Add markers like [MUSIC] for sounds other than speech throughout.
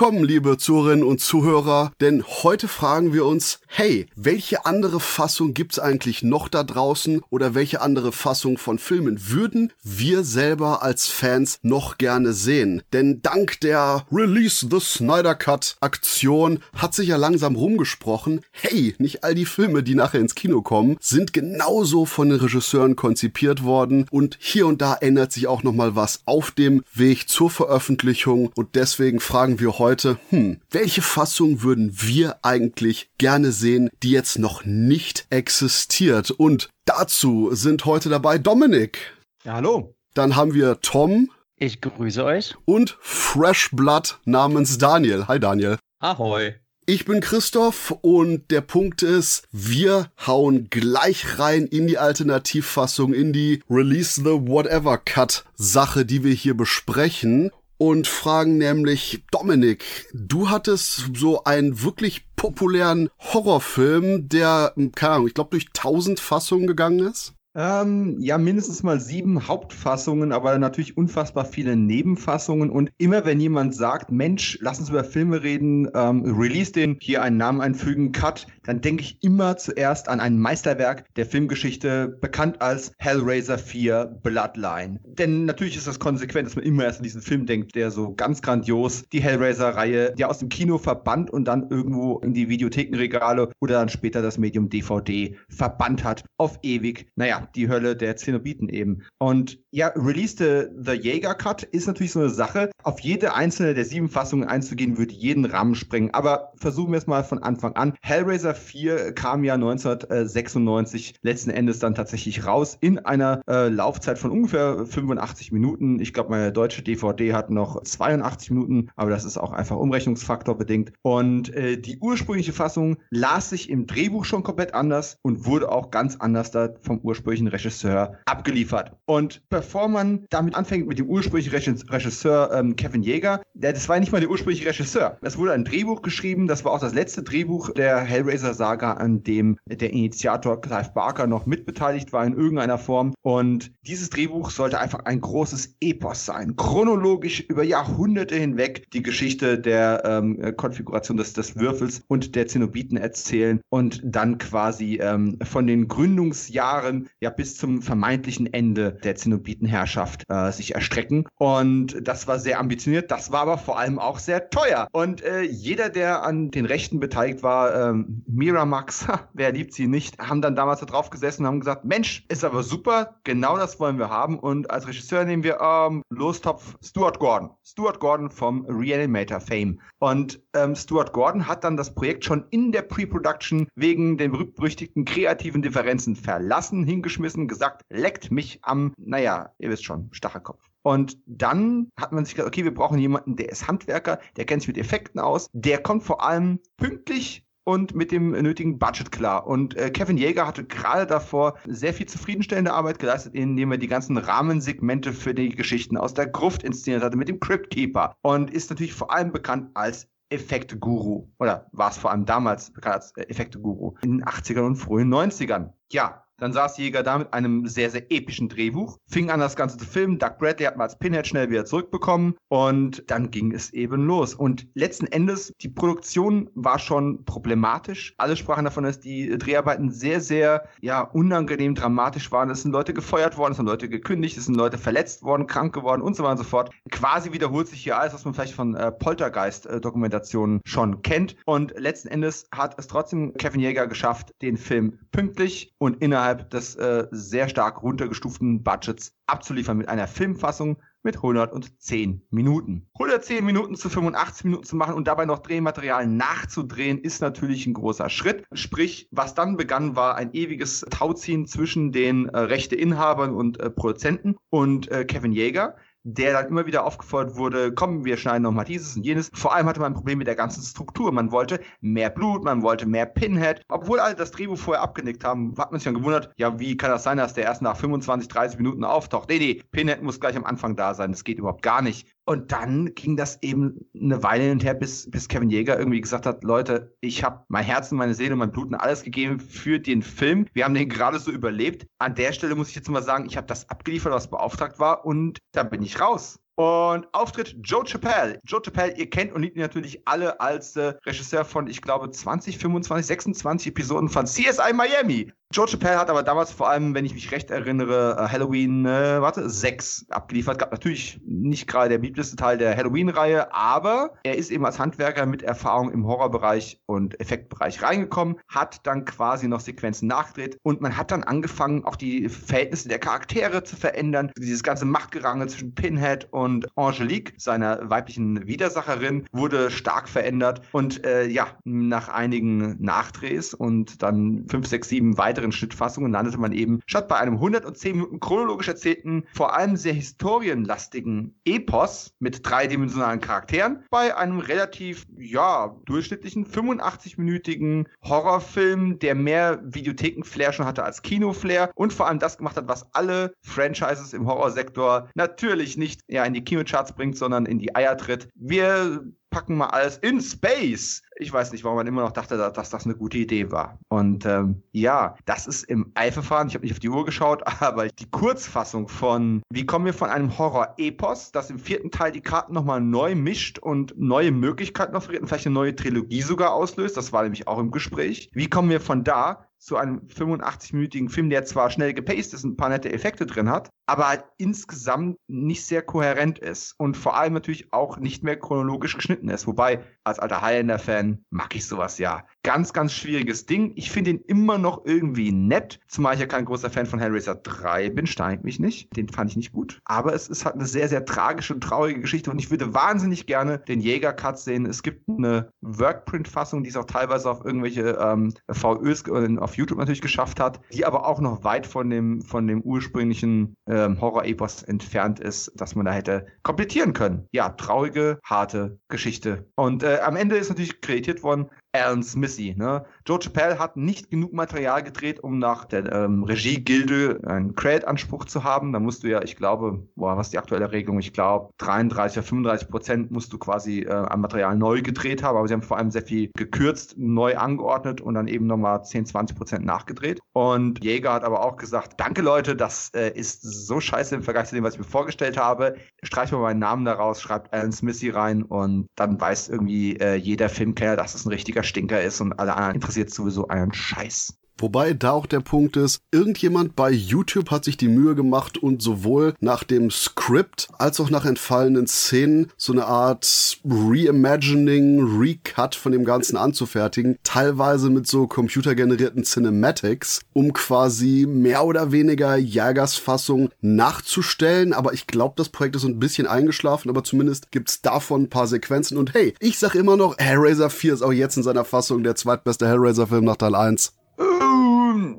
Willkommen, liebe Zuhörerinnen und Zuhörer, denn heute fragen wir uns, hey, welche andere Fassung gibt's eigentlich noch da draußen oder welche andere Fassung von Filmen würden wir selber als Fans noch gerne sehen? Denn dank der Release the Snyder Cut Aktion hat sich ja langsam rumgesprochen, hey, nicht all die Filme, die nachher ins Kino kommen, sind genauso von den Regisseuren konzipiert worden und hier und da ändert sich auch nochmal was auf dem Weg zur Veröffentlichung und deswegen fragen wir heute, hm, welche Fassung würden wir eigentlich gerne sehen, die jetzt noch nicht existiert? Und dazu sind heute dabei Dominik. Ja, hallo. Dann haben wir Tom. Ich grüße euch. Und Fresh Blood namens Daniel. Hi Daniel. Ahoi. Ich bin Christoph und der Punkt ist, wir hauen gleich rein in die Alternativfassung, in die Release the Whatever Cut Sache, die wir hier besprechen und fragen nämlich Dominik, du hattest so einen wirklich populären Horrorfilm, der, keine Ahnung, ich glaube durch tausend Fassungen gegangen ist. Ähm, ja, mindestens mal sieben Hauptfassungen, aber natürlich unfassbar viele Nebenfassungen. Und immer wenn jemand sagt, Mensch, lass uns über Filme reden, ähm, release den, hier einen Namen einfügen, Cut, dann denke ich immer zuerst an ein Meisterwerk der Filmgeschichte, bekannt als Hellraiser 4 Bloodline. Denn natürlich ist das konsequent, dass man immer erst an diesen Film denkt, der so ganz grandios die Hellraiser-Reihe, ja aus dem Kino verbannt und dann irgendwo in die Videothekenregale oder dann später das Medium DVD verbannt hat. Auf ewig. Naja, die Hölle der Zenobiten eben. Und ja, released The Jaeger Cut ist natürlich so eine Sache. Auf jede einzelne der sieben Fassungen einzugehen, würde jeden Rahmen sprengen. Aber versuchen wir es mal von Anfang an. Hellraiser 4 kam ja 1996 letzten Endes dann tatsächlich raus in einer äh, Laufzeit von ungefähr 85 Minuten. Ich glaube, meine deutsche DVD hat noch 82 Minuten, aber das ist auch einfach Umrechnungsfaktor bedingt. Und äh, die ursprüngliche Fassung las sich im Drehbuch schon komplett anders und wurde auch ganz anders da vom ursprünglichen Regisseur abgeliefert. Und bevor man damit anfängt mit dem ursprünglichen Regisseur ähm, Kevin Jäger, der, das war nicht mal der ursprüngliche Regisseur. Es wurde ein Drehbuch geschrieben, das war auch das letzte Drehbuch der Hellraiser-Saga, an dem der Initiator Clive Barker noch mitbeteiligt war in irgendeiner Form. Und dieses Drehbuch sollte einfach ein großes Epos sein. Chronologisch über Jahrhunderte hinweg die Geschichte der ähm, Konfiguration des, des Würfels und der Zenobiten erzählen und dann quasi ähm, von den Gründungsjahren ja bis zum vermeintlichen Ende der Zenobitenherrschaft äh, sich erstrecken. Und das war sehr ambitioniert, das war aber vor allem auch sehr teuer. Und äh, jeder, der an den Rechten beteiligt war, ähm, Miramax, wer liebt sie nicht, haben dann damals da drauf gesessen und haben gesagt, Mensch, ist aber super, genau das wollen wir haben. Und als Regisseur nehmen wir ähm, Lostopf Stuart Gordon. Stuart Gordon vom Reanimator Fame. Und ähm, Stuart Gordon hat dann das Projekt schon in der Pre-Production wegen den berüchtigten kreativen Differenzen verlassen, hingeschmissen, gesagt, leckt mich am, naja, ihr wisst schon, Stachelkopf. Und dann hat man sich gedacht, okay, wir brauchen jemanden, der ist Handwerker, der kennt sich mit Effekten aus, der kommt vor allem pünktlich und mit dem nötigen Budget klar. Und äh, Kevin Jäger hatte gerade davor sehr viel zufriedenstellende Arbeit geleistet, indem er die ganzen Rahmensegmente für die Geschichten aus der Gruft inszeniert hatte mit dem Crypt Keeper und ist natürlich vor allem bekannt als Effekte-Guru. Oder war es vor allem damals bekannt als äh, Effekte-Guru in den 80ern und frühen 90ern. Ja, dann saß Jäger da mit einem sehr, sehr epischen Drehbuch, fing an, das Ganze zu filmen. Doug Bradley hat mal als Pinhead schnell wieder zurückbekommen und dann ging es eben los. Und letzten Endes, die Produktion war schon problematisch. Alle sprachen davon, dass die Dreharbeiten sehr, sehr, ja, unangenehm dramatisch waren. Es sind Leute gefeuert worden, es sind Leute gekündigt, es sind Leute verletzt worden, krank geworden und so weiter und so fort. Quasi wiederholt sich hier alles, was man vielleicht von äh, Poltergeist-Dokumentationen schon kennt. Und letzten Endes hat es trotzdem Kevin Jäger geschafft, den Film pünktlich und innerhalb innerhalb des äh, sehr stark runtergestuften Budgets abzuliefern mit einer Filmfassung mit 110 Minuten. 110 Minuten zu 85 Minuten zu machen und dabei noch Drehmaterial nachzudrehen, ist natürlich ein großer Schritt. Sprich, was dann begann, war ein ewiges Tauziehen zwischen den äh, Rechteinhabern und äh, Produzenten und äh, Kevin Jäger der dann immer wieder aufgefordert wurde, komm, wir schneiden nochmal dieses und jenes. Vor allem hatte man ein Problem mit der ganzen Struktur. Man wollte mehr Blut, man wollte mehr Pinhead. Obwohl alle das Drehbuch vorher abgenickt haben, hat man sich dann gewundert, ja, wie kann das sein, dass der erst nach 25, 30 Minuten auftaucht? Nee, nee, Pinhead muss gleich am Anfang da sein. Das geht überhaupt gar nicht. Und dann ging das eben eine Weile hin und her, bis, bis Kevin Jäger irgendwie gesagt hat, Leute, ich habe mein Herz und meine Seele und mein Blut und alles gegeben für den Film. Wir haben den gerade so überlebt. An der Stelle muss ich jetzt mal sagen, ich habe das abgeliefert, was beauftragt war und da bin ich raus. Und Auftritt Joe Chappelle. Joe Chappelle, ihr kennt und liebt ihn natürlich alle als äh, Regisseur von, ich glaube, 20, 25, 26 Episoden von CSI Miami. Joe Chappelle hat aber damals vor allem, wenn ich mich recht erinnere, äh, Halloween, äh, warte, 6 abgeliefert. Gab natürlich nicht gerade der beliebteste Teil der Halloween-Reihe, aber er ist eben als Handwerker mit Erfahrung im Horrorbereich und Effektbereich reingekommen, hat dann quasi noch Sequenzen nachgedreht und man hat dann angefangen, auch die Verhältnisse der Charaktere zu verändern. Dieses ganze Machtgerangel zwischen Pinhead und Angelique, seiner weiblichen Widersacherin, wurde stark verändert und äh, ja, nach einigen Nachdrehs und dann 5, 6, 7 weitere weiteren Schnittfassungen landete man eben statt bei einem 110 Minuten chronologisch erzählten, vor allem sehr historienlastigen Epos mit dreidimensionalen Charakteren bei einem relativ, ja, durchschnittlichen 85-minütigen Horrorfilm, der mehr Videotheken-Flair schon hatte als Kino-Flair und vor allem das gemacht hat, was alle Franchises im Horrorsektor natürlich nicht ja, in die Kinocharts bringt, sondern in die Eier tritt. Wir packen mal alles in Space. Ich weiß nicht, warum man immer noch dachte, dass das eine gute Idee war. Und ähm, ja, das ist im Eilverfahren, ich habe nicht auf die Uhr geschaut, [LAUGHS] aber die Kurzfassung von, wie kommen wir von einem Horror-Epos, das im vierten Teil die Karten nochmal neu mischt und neue Möglichkeiten offeriert und vielleicht eine neue Trilogie sogar auslöst, das war nämlich auch im Gespräch. Wie kommen wir von da zu einem 85-minütigen Film, der zwar schnell gepaced ist und ein paar nette Effekte drin hat, aber halt insgesamt nicht sehr kohärent ist und vor allem natürlich auch nicht mehr chronologisch geschnitten ist. Wobei, als alter Highlander-Fan mag ich sowas ja. Ganz, ganz schwieriges Ding. Ich finde ihn immer noch irgendwie nett, zumal ich ja kein großer Fan von Hellraiser 3 bin, steinigt mich nicht. Den fand ich nicht gut. Aber es ist halt eine sehr, sehr tragische und traurige Geschichte und ich würde wahnsinnig gerne den Jäger-Cut sehen. Es gibt eine Workprint-Fassung, die es auch teilweise auf irgendwelche ähm, VÖs, äh, auf YouTube natürlich geschafft hat, die aber auch noch weit von dem, von dem ursprünglichen ähm, Horror-Epos entfernt ist, dass man da hätte komplettieren können. Ja, traurige, harte Geschichte. Und äh, am Ende ist natürlich kreiert worden Alan Smithy. Ne? Joe Chappelle hat nicht genug Material gedreht, um nach der ähm, Regie-Gilde einen Credit-Anspruch zu haben. Da musst du ja, ich glaube, boah, was ist die aktuelle Regelung? Ich glaube, 33 oder 35 Prozent musst du quasi äh, an Material neu gedreht haben, aber sie haben vor allem sehr viel gekürzt, neu angeordnet und dann eben nochmal 10, 20 Prozent nachgedreht. Und Jäger hat aber auch gesagt, danke Leute, das äh, ist so scheiße im Vergleich zu dem, was ich mir vorgestellt habe. Streich mal meinen Namen daraus, schreibt Alan Smithy rein und dann weiß irgendwie äh, jeder Filmkenner, dass es ein richtiger Stinker ist und alle anderen interessiert sowieso einen Scheiß. Wobei da auch der Punkt ist, irgendjemand bei YouTube hat sich die Mühe gemacht und sowohl nach dem Skript als auch nach entfallenen Szenen so eine Art Reimagining, Recut von dem Ganzen anzufertigen, teilweise mit so computergenerierten Cinematics, um quasi mehr oder weniger Jägersfassung nachzustellen. Aber ich glaube, das Projekt ist ein bisschen eingeschlafen, aber zumindest gibt's davon ein paar Sequenzen. Und hey, ich sag immer noch, Hellraiser 4 ist auch jetzt in seiner Fassung der zweitbeste Hellraiser-Film nach Teil 1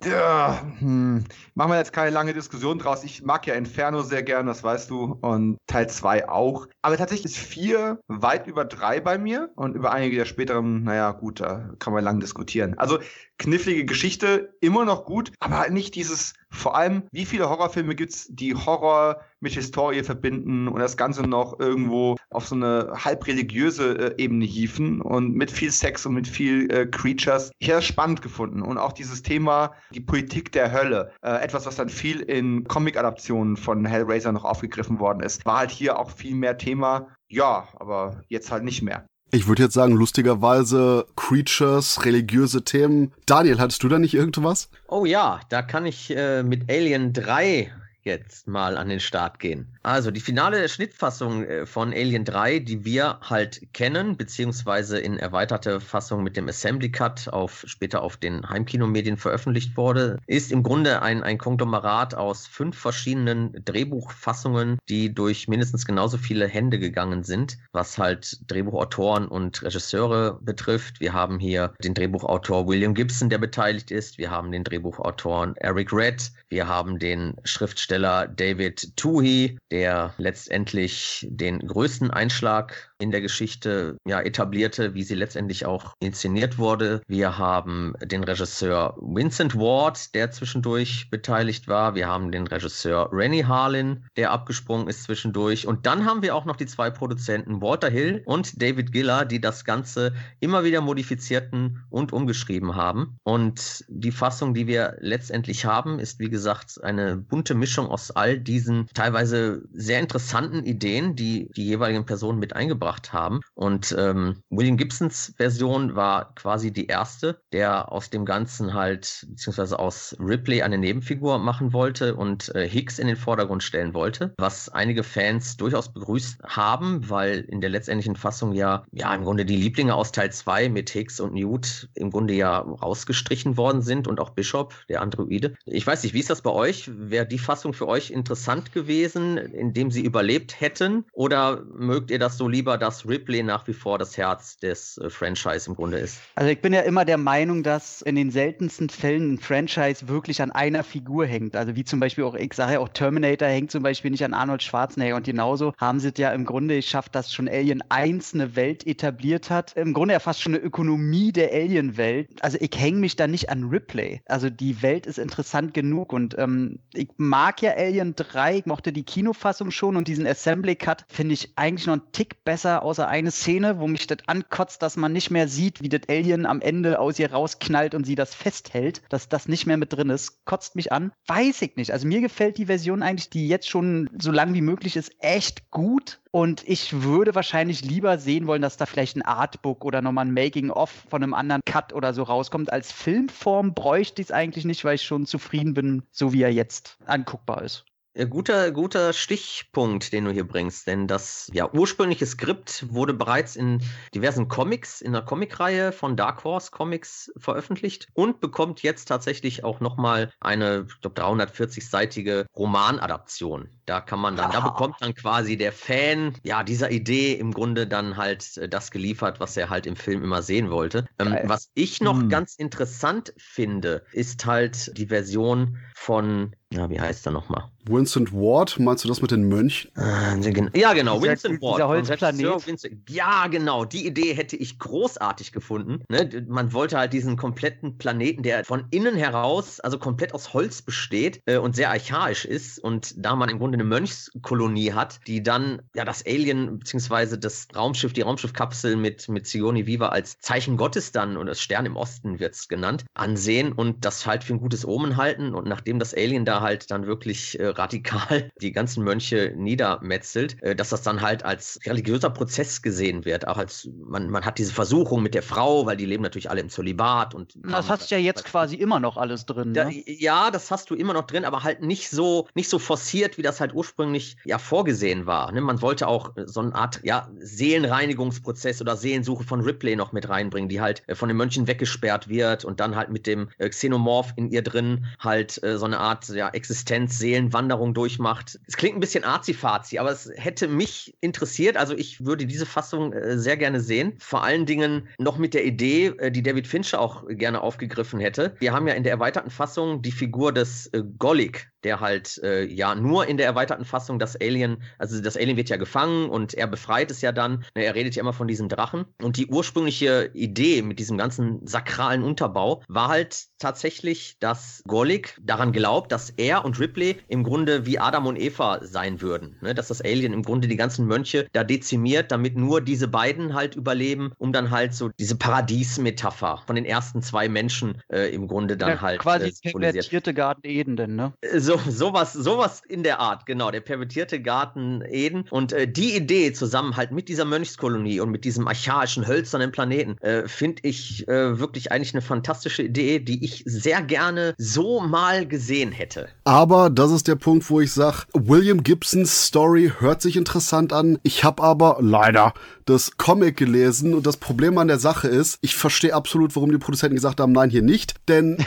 ja, hm, machen wir jetzt keine lange Diskussion draus. Ich mag ja Inferno sehr gern, das weißt du, und Teil 2 auch. Aber tatsächlich ist 4 weit über 3 bei mir und über einige der späteren, naja, gut, da kann man lang diskutieren. Also knifflige Geschichte, immer noch gut, aber halt nicht dieses, vor allem, wie viele Horrorfilme gibt's, die Horror mit Historie verbinden und das Ganze noch irgendwo auf so eine halb religiöse äh, Ebene hieven und mit viel Sex und mit viel äh, Creatures. Ich habe das spannend gefunden und auch dieses Thema, die Politik der Hölle, äh, etwas, was dann viel in Comic-Adaptionen von Hellraiser noch aufgegriffen worden ist, war halt hier auch viel mehr Thema. Ja, aber jetzt halt nicht mehr. Ich würde jetzt sagen, lustigerweise Creatures, religiöse Themen. Daniel, hattest du da nicht irgendwas? Oh ja, da kann ich äh, mit Alien 3 jetzt mal an den Start gehen. Also die finale Schnittfassung äh, von Alien 3, die wir halt kennen, beziehungsweise in erweiterte Fassung mit dem Assembly Cut auf, später auf den Heimkinomedien veröffentlicht wurde, ist im Grunde ein, ein Konglomerat aus fünf verschiedenen Drehbuchfassungen, die durch mindestens genauso viele Hände gegangen sind, was halt Drehbuchautoren und Regisseure betrifft. Wir haben hier den Drehbuchautor William Gibson, der beteiligt ist. Wir haben den Drehbuchautoren Eric Red. Wir haben den Schriftsteller David Toohey, der letztendlich den größten Einschlag in der Geschichte ja etablierte, wie sie letztendlich auch inszeniert wurde. Wir haben den Regisseur Vincent Ward, der zwischendurch beteiligt war. Wir haben den Regisseur Rennie Harlin, der abgesprungen ist zwischendurch. Und dann haben wir auch noch die zwei Produzenten Walter Hill und David Giller, die das Ganze immer wieder modifizierten und umgeschrieben haben. Und die Fassung, die wir letztendlich haben, ist wie gesagt eine bunte Mischung aus all diesen teilweise sehr interessanten Ideen, die die jeweiligen Personen mit eingebracht haben. Und ähm, William Gibsons Version war quasi die erste, der aus dem Ganzen halt, beziehungsweise aus Ripley eine Nebenfigur machen wollte und äh, Hicks in den Vordergrund stellen wollte, was einige Fans durchaus begrüßt haben, weil in der letztendlichen Fassung ja, ja im Grunde die Lieblinge aus Teil 2 mit Hicks und Newt im Grunde ja rausgestrichen worden sind und auch Bishop, der Androide. Ich weiß nicht, wie ist das bei euch? Wäre die Fassung für euch interessant gewesen, indem sie überlebt hätten? Oder mögt ihr das so lieber, dass Ripley nach wie vor das Herz des äh, Franchise im Grunde ist? Also ich bin ja immer der Meinung, dass in den seltensten Fällen ein Franchise wirklich an einer Figur hängt. Also wie zum Beispiel auch, ich sage ja auch Terminator hängt zum Beispiel nicht an Arnold Schwarzenegger und genauso haben sie es ja im Grunde geschafft, dass schon Alien 1 eine Welt etabliert hat. Im Grunde ja fast schon eine Ökonomie der Alien-Welt. Also ich hänge mich da nicht an Ripley. Also die Welt ist interessant genug und ähm, ich mag ja Alien 3, ich mochte die Kinofassung schon und diesen Assembly Cut finde ich eigentlich noch einen Tick besser, außer eine Szene, wo mich das ankotzt, dass man nicht mehr sieht, wie das Alien am Ende aus ihr rausknallt und sie das festhält, dass das nicht mehr mit drin ist, kotzt mich an. Weiß ich nicht. Also mir gefällt die Version eigentlich, die jetzt schon so lang wie möglich ist, echt gut. Und ich würde wahrscheinlich lieber sehen wollen, dass da vielleicht ein Artbook oder nochmal ein Making-of von einem anderen Cut oder so rauskommt. Als Filmform bräuchte ich es eigentlich nicht, weil ich schon zufrieden bin, so wie er jetzt anguckbar ist. Ja, guter, guter Stichpunkt, den du hier bringst, denn das ja, ursprüngliche Skript wurde bereits in diversen Comics, in der Comicreihe von Dark Horse Comics veröffentlicht und bekommt jetzt tatsächlich auch nochmal eine, ich glaube, 340-seitige Romanadaption. Da kann man dann, da bekommt dann quasi der Fan, ja, dieser Idee im Grunde dann halt äh, das geliefert, was er halt im Film immer sehen wollte. Ähm, was ich noch hm. ganz interessant finde, ist halt die Version von ja, wie heißt er nochmal? Vincent Ward, meinst du das mit den Mönchen? Äh, ja, genau, Vincent Ward. Dieser Holzplanet. Ja, genau, die Idee hätte ich großartig gefunden. Ne? Man wollte halt diesen kompletten Planeten, der von innen heraus, also komplett aus Holz besteht äh, und sehr archaisch ist. Und da man im Grunde eine Mönchskolonie hat, die dann ja das Alien bzw. das Raumschiff, die Raumschiffkapsel mit, mit Sigourney Viva als Zeichen Gottes dann, und das Stern im Osten wird es genannt, ansehen und das halt für ein gutes Omen halten. Und nachdem das Alien da halt dann wirklich äh, radikal [LAUGHS] die ganzen Mönche niedermetzelt, äh, dass das dann halt als religiöser Prozess gesehen wird. Auch als man, man hat diese Versuchung mit der Frau, weil die leben natürlich alle im Zölibat und. Das hast du ja jetzt quasi immer noch alles drin. Da, ne? Ja, das hast du immer noch drin, aber halt nicht so, nicht so forciert, wie das halt ursprünglich ja vorgesehen war. Ne? Man wollte auch so eine Art ja, Seelenreinigungsprozess oder Seelensuche von Ripley noch mit reinbringen, die halt äh, von den Mönchen weggesperrt wird und dann halt mit dem äh, Xenomorph in ihr drin halt äh, so eine Art ja, Existenz, Seelenwanderung durchmacht. Es klingt ein bisschen arzi-fazi, aber es hätte mich interessiert. Also ich würde diese Fassung äh, sehr gerne sehen. Vor allen Dingen noch mit der Idee, äh, die David Fincher auch gerne aufgegriffen hätte. Wir haben ja in der erweiterten Fassung die Figur des äh, Golik der halt äh, ja nur in der erweiterten Fassung das Alien, also das Alien wird ja gefangen und er befreit es ja dann. Ne, er redet ja immer von diesem Drachen. Und die ursprüngliche Idee mit diesem ganzen sakralen Unterbau war halt tatsächlich, dass Golik daran glaubt, dass er und Ripley im Grunde wie Adam und Eva sein würden. Ne? Dass das Alien im Grunde die ganzen Mönche da dezimiert, damit nur diese beiden halt überleben, um dann halt so diese Paradiesmetapher von den ersten zwei Menschen äh, im Grunde dann ja, halt. Quasi äh, pervertierte Garten Eden, denn, ne? So so, sowas, sowas in der Art, genau, der pervertierte Garten Eden. Und äh, die Idee zusammen halt mit dieser Mönchskolonie und mit diesem archaischen, hölzernen Planeten, äh, finde ich äh, wirklich eigentlich eine fantastische Idee, die ich sehr gerne so mal gesehen hätte. Aber das ist der Punkt, wo ich sage, William Gibsons Story hört sich interessant an. Ich habe aber leider das Comic gelesen und das Problem an der Sache ist, ich verstehe absolut, warum die Produzenten gesagt haben, nein, hier nicht, denn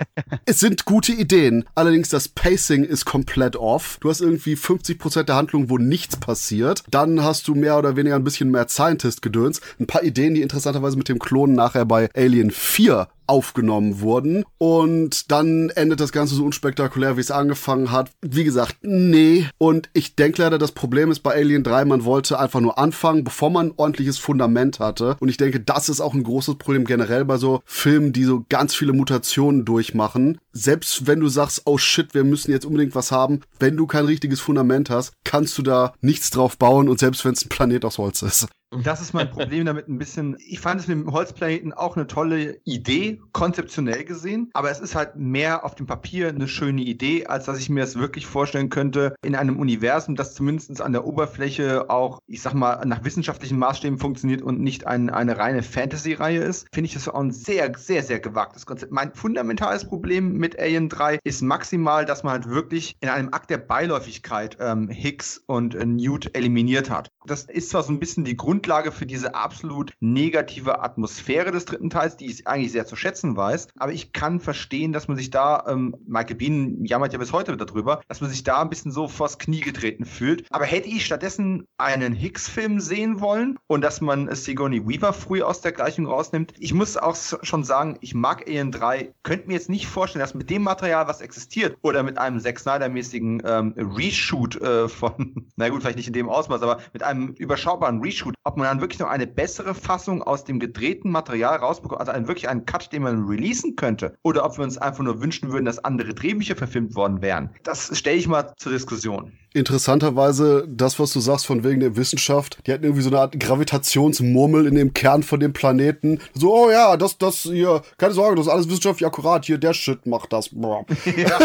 [LAUGHS] es sind gute Ideen. Allerdings das Pacing ist komplett off. Du hast irgendwie 50% der Handlung, wo nichts passiert. Dann hast du mehr oder weniger ein bisschen mehr Scientist-Gedöns. Ein paar Ideen, die interessanterweise mit dem Klonen nachher bei Alien 4 aufgenommen wurden. Und dann endet das Ganze so unspektakulär, wie es angefangen hat. Wie gesagt, nee. Und ich denke leider, das Problem ist bei Alien 3, man wollte einfach nur anfangen, bevor man ein ordentliches Fundament hatte. Und ich denke, das ist auch ein großes Problem generell bei so Filmen, die so ganz viele Mutationen durchmachen. Selbst wenn du sagst, oh shit, wir müssen jetzt unbedingt was haben, wenn du kein richtiges Fundament hast, kannst du da nichts drauf bauen und selbst wenn es ein Planet aus Holz ist. Und das ist mein Problem damit ein bisschen. Ich fand es mit dem Holzplaneten auch eine tolle Idee, konzeptionell gesehen, aber es ist halt mehr auf dem Papier eine schöne Idee, als dass ich mir es wirklich vorstellen könnte in einem Universum, das zumindest an der Oberfläche auch, ich sag mal, nach wissenschaftlichen Maßstäben funktioniert und nicht ein, eine reine Fantasy-Reihe ist. Finde ich das auch ein sehr, sehr, sehr gewagtes Konzept. Mein fundamentales Problem mit Alien 3 ist maximal, dass man halt wirklich in einem Akt der Beiläufigkeit ähm, Higgs und äh, Newt eliminiert hat. Das ist zwar so ein bisschen die Grund Grundlage für diese absolut negative Atmosphäre des dritten Teils, die ich eigentlich sehr zu schätzen weiß. Aber ich kann verstehen, dass man sich da, ähm, Michael Bean jammert ja bis heute darüber, dass man sich da ein bisschen so vors Knie getreten fühlt. Aber hätte ich stattdessen einen Hicks-Film sehen wollen und dass man Sigourney Weaver früh aus der Gleichung rausnimmt, ich muss auch schon sagen, ich mag Alien 3, könnte mir jetzt nicht vorstellen, dass mit dem Material, was existiert, oder mit einem Zack Snyder-mäßigen ähm, Reshoot äh, von, [LAUGHS] na gut, vielleicht nicht in dem Ausmaß, aber mit einem überschaubaren Reshoot, ob ob man dann wirklich noch eine bessere Fassung aus dem gedrehten Material rausbekommt, also einen, wirklich einen Cut, den man releasen könnte, oder ob wir uns einfach nur wünschen würden, dass andere Drehbücher verfilmt worden wären. Das stelle ich mal zur Diskussion interessanterweise das, was du sagst von wegen der Wissenschaft, die hatten irgendwie so eine Art Gravitationsmurmel in dem Kern von dem Planeten. So, oh ja, das, das hier, keine Sorge, das ist alles wissenschaftlich akkurat. Hier, der Shit macht das. [LAUGHS] Ja,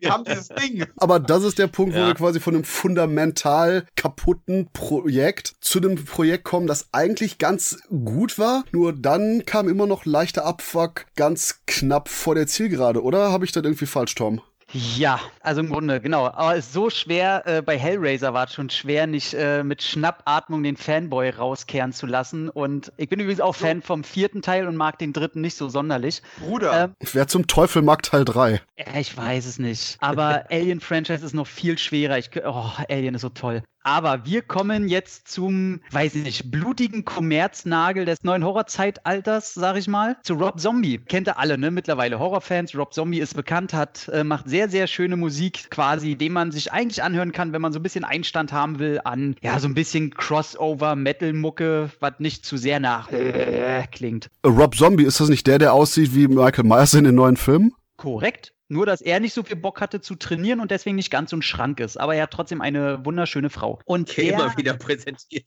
wir haben dieses Ding. Aber das ist der Punkt, ja. wo wir quasi von einem fundamental kaputten Projekt zu einem Projekt kommen, das eigentlich ganz gut war. Nur dann kam immer noch leichter Abfuck ganz knapp vor der Zielgerade, oder? Habe ich das irgendwie falsch, Tom? Ja, also im Grunde, genau. Aber es ist so schwer, äh, bei Hellraiser war es schon schwer, nicht äh, mit Schnappatmung den Fanboy rauskehren zu lassen. Und ich bin übrigens auch. Fan vom vierten Teil und mag den dritten nicht so sonderlich. Bruder. Ähm, Wer zum Teufel mag Teil 3? Ja, ich weiß es nicht. Aber [LAUGHS] Alien Franchise ist noch viel schwerer. Ich, oh, Alien ist so toll. Aber wir kommen jetzt zum, weiß ich nicht, blutigen Kommerznagel des neuen Horrorzeitalters, sag ich mal, zu Rob Zombie. Kennt ihr alle, ne? Mittlerweile Horrorfans. Rob Zombie ist bekannt, hat, äh, macht sehr, sehr schöne Musik quasi, den man sich eigentlich anhören kann, wenn man so ein bisschen Einstand haben will an, ja, so ein bisschen Crossover-Metal-Mucke, was nicht zu sehr nach äh, klingt. Rob Zombie, ist das nicht der, der aussieht wie Michael Myers in den neuen Filmen? Korrekt. Nur, dass er nicht so viel Bock hatte zu trainieren und deswegen nicht ganz so ein Schrank ist. Aber er hat trotzdem eine wunderschöne Frau. Und okay, der, immer wieder präsentiert.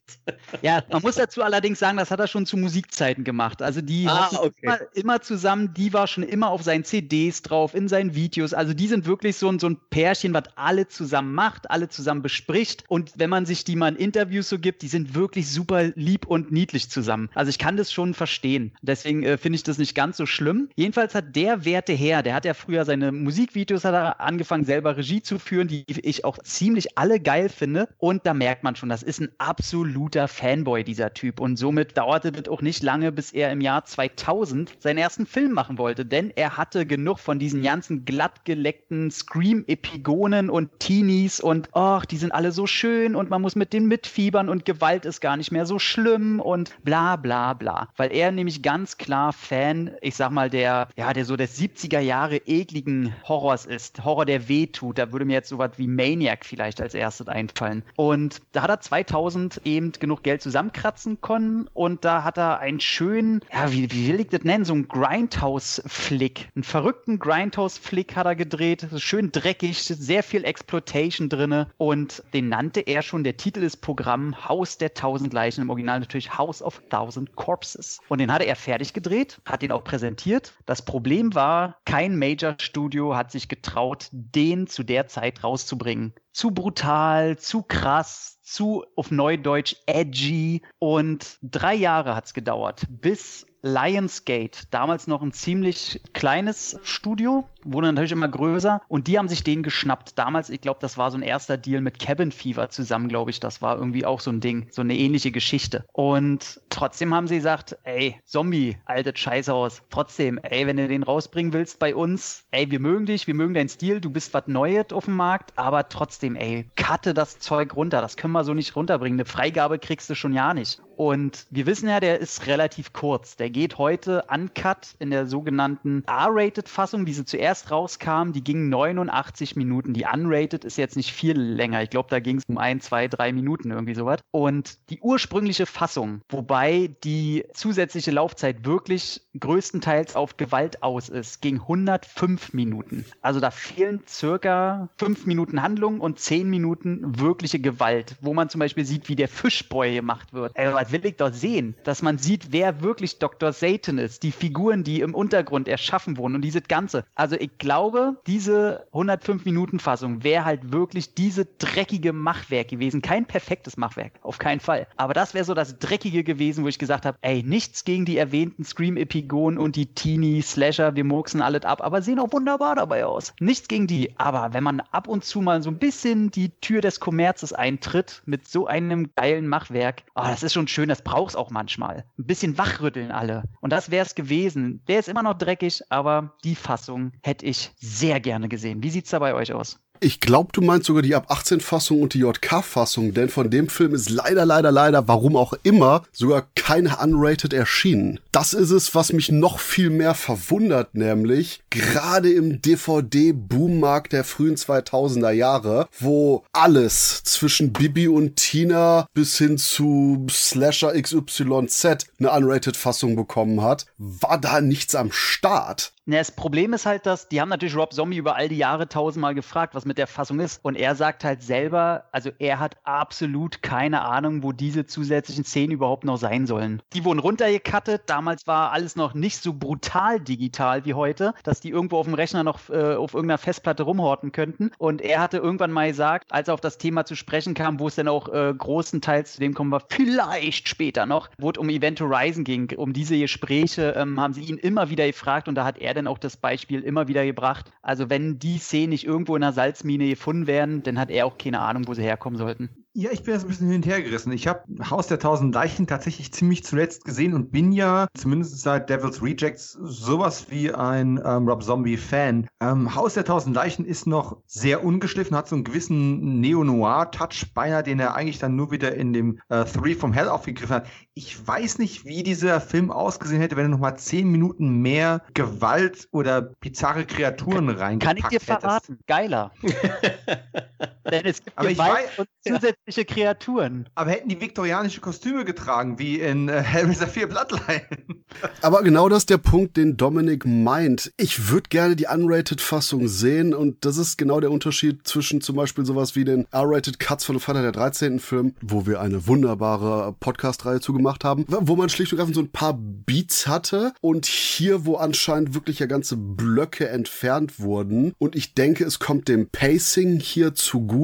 Ja, man muss dazu allerdings sagen, das hat er schon zu Musikzeiten gemacht. Also die ah, okay. immer, immer, zusammen, die war schon immer auf seinen CDs drauf, in seinen Videos. Also die sind wirklich so ein, so ein Pärchen, was alle zusammen macht, alle zusammen bespricht. Und wenn man sich die mal in Interviews so gibt, die sind wirklich super lieb und niedlich zusammen. Also ich kann das schon verstehen. Deswegen äh, finde ich das nicht ganz so schlimm. Jedenfalls hat der werte Herr, der hat ja früher seine Musikvideos hat er angefangen, selber Regie zu führen, die ich auch ziemlich alle geil finde. Und da merkt man schon, das ist ein absoluter Fanboy, dieser Typ. Und somit dauerte es auch nicht lange, bis er im Jahr 2000 seinen ersten Film machen wollte. Denn er hatte genug von diesen ganzen glattgeleckten Scream-Epigonen und Teenies und ach, die sind alle so schön und man muss mit denen mitfiebern und Gewalt ist gar nicht mehr so schlimm und bla bla bla. Weil er nämlich ganz klar Fan, ich sag mal, der, ja, der so des 70er Jahre ekligen Horrors ist. Horror, der weh tut. Da würde mir jetzt sowas wie Maniac vielleicht als erstes einfallen. Und da hat er 2000 eben genug Geld zusammenkratzen können und da hat er einen schönen, ja, wie, wie will ich das nennen, so einen Grindhouse-Flick. Einen verrückten Grindhouse-Flick hat er gedreht. Schön dreckig, sehr viel Exploitation drinne und den nannte er schon, der Titel des Programms Haus der Tausend Leichen, im Original natürlich House of Thousand Corpses. Und den hatte er fertig gedreht, hat ihn auch präsentiert. Das Problem war, kein Major-Studio Studio hat sich getraut, den zu der Zeit rauszubringen. Zu brutal, zu krass, zu auf Neudeutsch edgy. Und drei Jahre hat es gedauert, bis Lionsgate, damals noch ein ziemlich kleines Studio, wurde natürlich immer größer und die haben sich den geschnappt. Damals, ich glaube, das war so ein erster Deal mit Cabin Fever zusammen, glaube ich. Das war irgendwie auch so ein Ding, so eine ähnliche Geschichte. Und trotzdem haben sie gesagt, ey, Zombie, altes Scheißhaus. Trotzdem, ey, wenn du den rausbringen willst bei uns, ey, wir mögen dich, wir mögen deinen Stil, du bist was Neues auf dem Markt, aber trotzdem, ey, cutte das Zeug runter. Das können wir so nicht runterbringen. Eine Freigabe kriegst du schon ja nicht. Und wir wissen ja, der ist relativ kurz. Der geht heute uncut in der sogenannten R-Rated-Fassung, die sie zuerst rauskam. Die ging 89 Minuten. Die Unrated ist jetzt nicht viel länger. Ich glaube, da ging es um ein, zwei, drei Minuten irgendwie sowas. Und die ursprüngliche Fassung, wobei die zusätzliche Laufzeit wirklich größtenteils auf Gewalt aus ist, ging 105 Minuten. Also da fehlen circa fünf Minuten Handlung und zehn Minuten wirkliche Gewalt, wo man zum Beispiel sieht, wie der Fischboy gemacht wird. Ey, was will ich doch sehen? Dass man sieht, wer wirklich Dr. Satan ist, die Figuren, die im Untergrund erschaffen wurden und dieses Ganze. Also ich glaube, diese 105 Minuten Fassung wäre halt wirklich diese dreckige Machwerk gewesen. Kein perfektes Machwerk, auf keinen Fall. Aber das wäre so das Dreckige gewesen, wo ich gesagt habe, ey, nichts gegen die erwähnten Scream-Epigonen und die Teenie-Slasher, wir murksen alles ab, aber sehen auch wunderbar dabei aus. Nichts gegen die. Aber wenn man ab und zu mal so ein bisschen die Tür des Kommerzes eintritt mit so einem geilen Machwerk, oh, das ist schon schön, das braucht's auch manchmal. Ein bisschen wachrütteln alle. Und das wäre es gewesen. Der ist immer noch dreckig, aber die Fassung hätte ich sehr gerne gesehen. Wie sieht's da bei euch aus? Ich glaube, du meinst sogar die ab 18 Fassung und die JK-Fassung, denn von dem Film ist leider, leider, leider, warum auch immer, sogar keine Unrated erschienen. Das ist es, was mich noch viel mehr verwundert, nämlich gerade im DVD-Boommarkt der frühen 2000er Jahre, wo alles zwischen Bibi und Tina bis hin zu Slasher XYZ eine Unrated-Fassung bekommen hat, war da nichts am Start. Na, das Problem ist halt, dass die haben natürlich Rob Zombie über all die Jahre tausendmal gefragt, was mit der Fassung ist. Und er sagt halt selber, also er hat absolut keine Ahnung, wo diese zusätzlichen Szenen überhaupt noch sein sollen. Die wurden runtergekattet. Damals war alles noch nicht so brutal digital wie heute, dass die irgendwo auf dem Rechner noch äh, auf irgendeiner Festplatte rumhorten könnten. Und er hatte irgendwann mal gesagt, als er auf das Thema zu sprechen kam, wo es dann auch äh, großenteils, zu dem kommen wir vielleicht später noch, wo es um Event Horizon ging, um diese Gespräche, ähm, haben sie ihn immer wieder gefragt und da hat er dann auch das Beispiel immer wieder gebracht. Also wenn die Szenen nicht irgendwo in einer Salzmine gefunden werden, dann hat er auch keine Ahnung, wo sie herkommen sollten. Ja, ich bin jetzt ein bisschen hin und her gerissen. Ich habe Haus der Tausend Leichen tatsächlich ziemlich zuletzt gesehen und bin ja, zumindest seit Devil's Rejects, sowas wie ein ähm, Rob Zombie-Fan. Ähm, Haus der Tausend Leichen ist noch sehr ungeschliffen, hat so einen gewissen Neo-Noir-Touch beinahe, den er eigentlich dann nur wieder in dem äh, Three from Hell aufgegriffen hat. Ich weiß nicht, wie dieser Film ausgesehen hätte, wenn er nochmal zehn Minuten mehr Gewalt oder bizarre Kreaturen reingepackt Kann ich dir verraten? Hättest. Geiler. [LAUGHS] Denn es gibt Aber ich Gewalt weiß- und zusätzliche Kreaturen. Aber hätten die viktorianische Kostüme getragen, wie in äh, Hellraiser 4 Bloodline. [LAUGHS] Aber genau das ist der Punkt, den Dominik meint. Ich würde gerne die Unrated-Fassung sehen und das ist genau der Unterschied zwischen zum Beispiel sowas wie den R-Rated Cuts von Freitag der 13. Film, wo wir eine wunderbare Podcast-Reihe zugemacht haben, wo man schlicht und einfach so ein paar Beats hatte und hier, wo anscheinend wirklich ja ganze Blöcke entfernt wurden und ich denke, es kommt dem Pacing hier zugute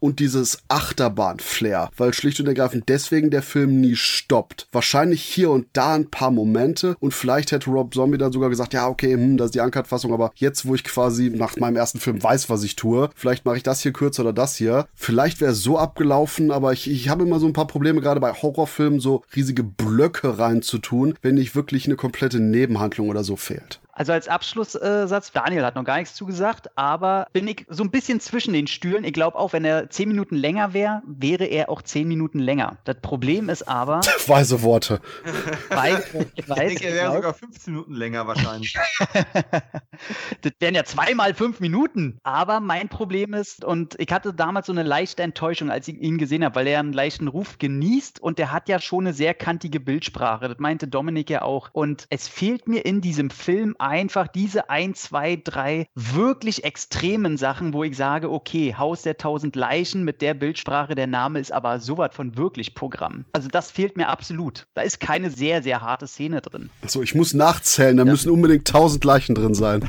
und dieses Achterbahn-Flair, weil schlicht und ergreifend deswegen der Film nie stoppt. Wahrscheinlich hier und da ein paar Momente und vielleicht hätte Rob Zombie dann sogar gesagt, ja, okay, hm, das ist die Uncut-Fassung, aber jetzt, wo ich quasi nach meinem ersten Film weiß, was ich tue, vielleicht mache ich das hier kürzer oder das hier. Vielleicht wäre es so abgelaufen, aber ich, ich habe immer so ein paar Probleme, gerade bei Horrorfilmen so riesige Blöcke reinzutun, wenn nicht wirklich eine komplette Nebenhandlung oder so fehlt. Also als Abschlusssatz, Daniel hat noch gar nichts zugesagt, aber bin ich so ein bisschen zwischen den Stühlen. Ich glaube auch, wenn er zehn Minuten länger wäre, wäre er auch zehn Minuten länger. Das Problem ist aber, [LAUGHS] Weise Worte. weil, [LAUGHS] ich Ich weiß, denke, er ich wäre glaub, sogar 15 Minuten länger wahrscheinlich. [LAUGHS] das wären ja zweimal fünf Minuten. Aber mein Problem ist, und ich hatte damals so eine leichte Enttäuschung, als ich ihn gesehen habe, weil er einen leichten Ruf genießt und der hat ja schon eine sehr kantige Bildsprache. Das meinte Dominik ja auch. Und es fehlt mir in diesem Film einfach diese ein, zwei, drei wirklich extremen Sachen, wo ich sage, okay, Haus der tausend Leichen mit der Bildsprache, der Name ist aber sowas von wirklich Programm. Also das fehlt mir absolut. Da ist keine sehr, sehr harte Szene drin. So, ich muss nachzählen, da müssen unbedingt tausend Leichen drin sein. [LAUGHS]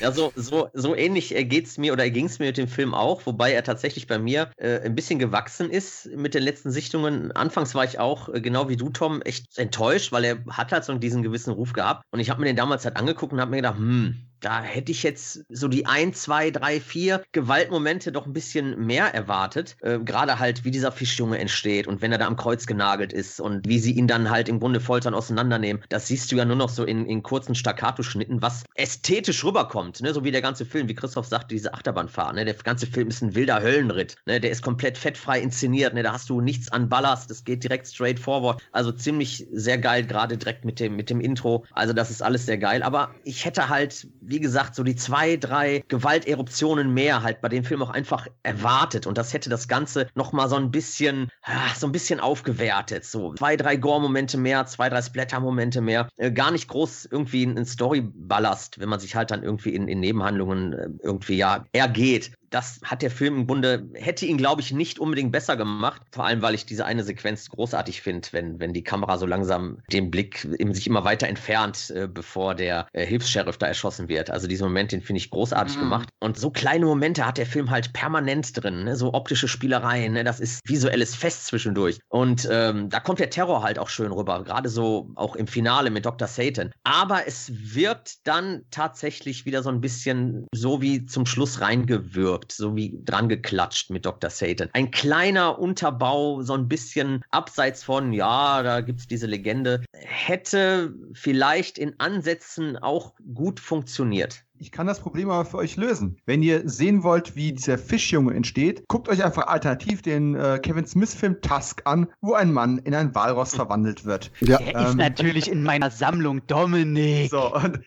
Ja, so, so, so ähnlich geht es mir oder ging es mir mit dem Film auch, wobei er tatsächlich bei mir äh, ein bisschen gewachsen ist mit den letzten Sichtungen. Anfangs war ich auch, äh, genau wie du, Tom, echt enttäuscht, weil er hat halt so diesen gewissen Ruf gehabt. Und ich habe mir den damals halt angeguckt und habe mir gedacht, hm, da hätte ich jetzt so die ein, zwei, drei, vier Gewaltmomente doch ein bisschen mehr erwartet. Äh, Gerade halt, wie dieser Fischjunge entsteht und wenn er da am Kreuz genagelt ist und wie sie ihn dann halt im Grunde foltern auseinandernehmen. Das siehst du ja nur noch so in, in kurzen Staccato-Schnitten, was ästhetisch rüberkommt, ne? so wie der ganze Film, wie Christoph sagte, diese Achterbahnfahrt. Ne? Der ganze Film ist ein wilder Höllenritt. Ne? Der ist komplett fettfrei inszeniert. Ne? Da hast du nichts an Ballast, das geht direkt straight forward. Also ziemlich sehr geil, gerade direkt mit dem, mit dem Intro. Also das ist alles sehr geil. Aber ich hätte halt, wie gesagt, so die zwei, drei Gewalteruptionen mehr halt bei dem Film auch einfach erwartet. Und das hätte das Ganze nochmal so ein bisschen, so ein bisschen aufgewertet. So zwei, drei Gore-Momente mehr, zwei, drei Splatter-Momente mehr. Äh, gar nicht groß irgendwie ein Story-Ballast, wenn man sich halt dann irgendwie in, in Nebenhandlungen äh, irgendwie ja ergeht das hat der Film im Grunde, hätte ihn, glaube ich, nicht unbedingt besser gemacht. Vor allem, weil ich diese eine Sequenz großartig finde, wenn, wenn die Kamera so langsam den Blick eben sich immer weiter entfernt, äh, bevor der äh, Hilfs-Sheriff da erschossen wird. Also diesen Moment, den finde ich großartig mhm. gemacht. Und so kleine Momente hat der Film halt permanent drin, ne? so optische Spielereien, ne? das ist visuelles Fest zwischendurch. Und ähm, da kommt der Terror halt auch schön rüber, gerade so auch im Finale mit Dr. Satan. Aber es wirkt dann tatsächlich wieder so ein bisschen so wie zum Schluss reingewirkt gewirkt, so wie dran geklatscht mit Dr. Satan. Ein kleiner Unterbau, so ein bisschen abseits von, ja, da gibt es diese Legende, hätte vielleicht in Ansätzen auch gut funktioniert ich kann das Problem aber für euch lösen. Wenn ihr sehen wollt, wie dieser Fischjunge entsteht, guckt euch einfach alternativ den äh, Kevin Smith-Film Tusk an, wo ein Mann in ein Walross verwandelt wird. Ja. Der ähm, ist natürlich in meiner Sammlung, Dominik. So, und,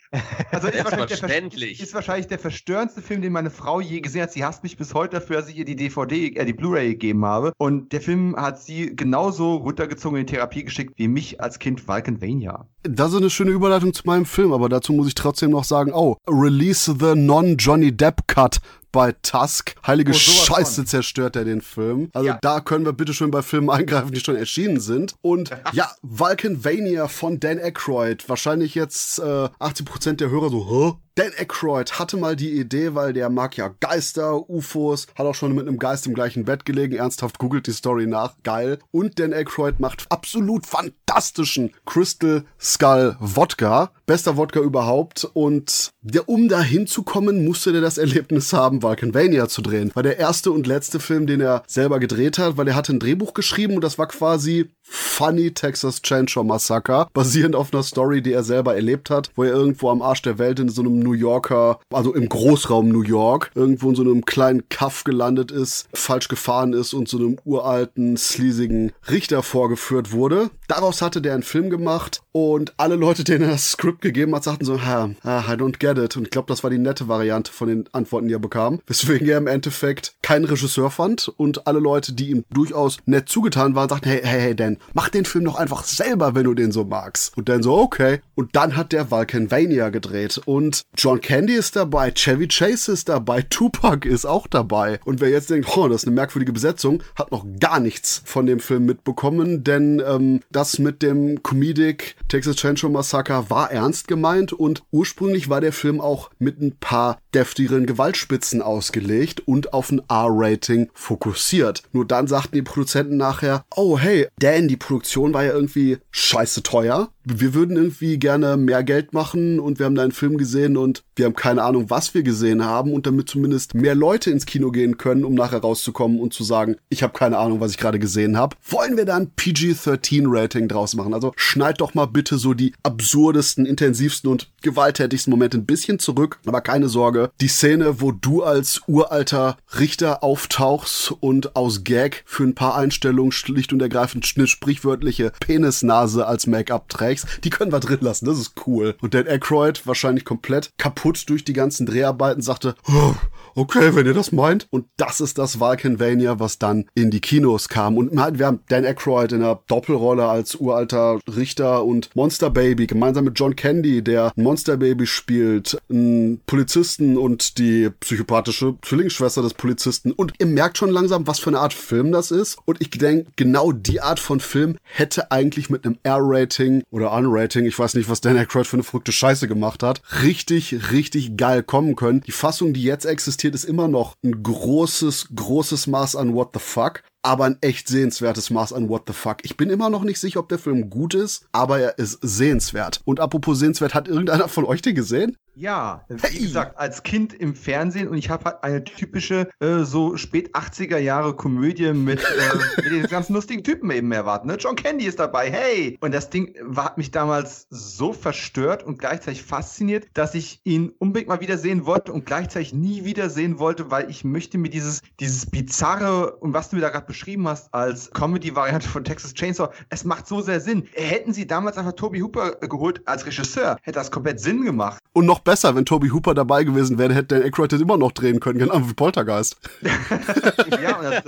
also ist wahrscheinlich, der, ist wahrscheinlich der verstörendste Film, den meine Frau je gesehen hat. Sie hasst mich bis heute dafür, dass ich ihr die DVD, äh, die Blu-ray gegeben habe. Und der Film hat sie genauso runtergezogen in die Therapie geschickt wie mich als Kind Valkenvania. Das ist eine schöne Überleitung zu meinem Film, aber dazu muss ich trotzdem noch sagen, oh, Release the Non-Johnny Depp Cut bei Tusk. Heilige oh, Scheiße von. zerstört er den Film. Also ja. da können wir bitte schon bei Filmen eingreifen, die schon erschienen sind. Und [LAUGHS] ja, Vulcanvania von Dan Aykroyd. Wahrscheinlich jetzt äh, 80% der Hörer so, hä? Dan Aykroyd hatte mal die Idee, weil der mag ja Geister, UFOs, hat auch schon mit einem Geist im gleichen Bett gelegen. Ernsthaft googelt die Story nach. Geil. Und Dan Aykroyd macht absolut fantastischen Crystal Skull Wodka. Bester Wodka überhaupt. Und der, um da hinzukommen, musste der das Erlebnis haben, Vulcanvania zu drehen. War der erste und letzte Film, den er selber gedreht hat, weil er hatte ein Drehbuch geschrieben und das war quasi Funny Texas Chainsaw Massacre, basierend auf einer Story, die er selber erlebt hat, wo er irgendwo am Arsch der Welt in so einem New Yorker, also im Großraum New York, irgendwo in so einem kleinen Kaff gelandet ist, falsch gefahren ist und so einem uralten, sleasigen Richter vorgeführt wurde. Daraus hatte der einen Film gemacht und alle Leute, denen er das Skript gegeben hat, sagten so, ha, I don't get it. Und ich glaube, das war die nette Variante von den Antworten, die er bekam. Weswegen er im Endeffekt keinen Regisseur fand und alle Leute, die ihm durchaus nett zugetan waren, sagten, hey, hey, hey, Dan, mach den Film doch einfach selber, wenn du den so magst. Und Dan so, okay. Und dann hat der Vulcanvania gedreht und John Candy ist dabei, Chevy Chase ist dabei, Tupac ist auch dabei. Und wer jetzt denkt, oh, das ist eine merkwürdige Besetzung, hat noch gar nichts von dem Film mitbekommen, denn ähm, das mit dem Comedic Texas Chainsaw Massacre war ernst gemeint und ursprünglich war der Film auch mit ein paar deftigeren Gewaltspitzen ausgelegt und auf ein R-Rating fokussiert. Nur dann sagten die Produzenten nachher, oh hey, Dan, die Produktion war ja irgendwie scheiße teuer wir würden irgendwie gerne mehr Geld machen und wir haben da einen Film gesehen und wir haben keine Ahnung, was wir gesehen haben und damit zumindest mehr Leute ins Kino gehen können, um nachher rauszukommen und zu sagen, ich habe keine Ahnung, was ich gerade gesehen habe. Wollen wir da ein PG-13-Rating draus machen? Also schneid doch mal bitte so die absurdesten, intensivsten und gewalttätigsten Momente ein bisschen zurück. Aber keine Sorge, die Szene, wo du als uralter Richter auftauchst und aus Gag für ein paar Einstellungen schlicht und ergreifend eine sprichwörtliche Penisnase als Make-up trägst, die können wir drin lassen, das ist cool. Und Dan Aykroyd, wahrscheinlich komplett kaputt durch die ganzen Dreharbeiten, sagte, oh, okay, wenn ihr das meint. Und das ist das Vulcanvania, was dann in die Kinos kam. Und wir haben Dan Aykroyd in einer Doppelrolle als uralter Richter und Monster Baby, gemeinsam mit John Candy, der Monster Baby spielt, einen Polizisten und die psychopathische Zwillingsschwester des Polizisten. Und ihr merkt schon langsam, was für eine Art Film das ist. Und ich denke, genau die Art von Film hätte eigentlich mit einem R-Rating oder Unrating, ich weiß nicht, was Dan Aykroyd für eine verrückte Scheiße gemacht hat, richtig, richtig geil kommen können. Die Fassung, die jetzt existiert, ist immer noch ein großes, großes Maß an What the fuck. Aber ein echt sehenswertes Maß an What the Fuck. Ich bin immer noch nicht sicher, ob der Film gut ist, aber er ist sehenswert. Und apropos sehenswert, hat irgendeiner von euch den gesehen? Ja, wie gesagt, als Kind im Fernsehen und ich habe halt eine typische äh, so spät 80er Jahre Komödie mit, äh, [LAUGHS] mit den ganzen lustigen Typen eben erwartet. Ne? John Candy ist dabei, hey! Und das Ding war, hat mich damals so verstört und gleichzeitig fasziniert, dass ich ihn unbedingt mal wiedersehen wollte und gleichzeitig nie wiedersehen wollte, weil ich möchte mir dieses, dieses bizarre und was du mir da gerade beschrieben hast als Comedy-Variante von Texas Chainsaw, es macht so sehr Sinn. Hätten sie damals einfach Toby Hooper geholt als Regisseur, hätte das komplett Sinn gemacht. Und noch besser, wenn Toby Hooper dabei gewesen wäre, hätte Dan Aykroyd das immer noch drehen können, genau wie Poltergeist. [LAUGHS] ja, und das,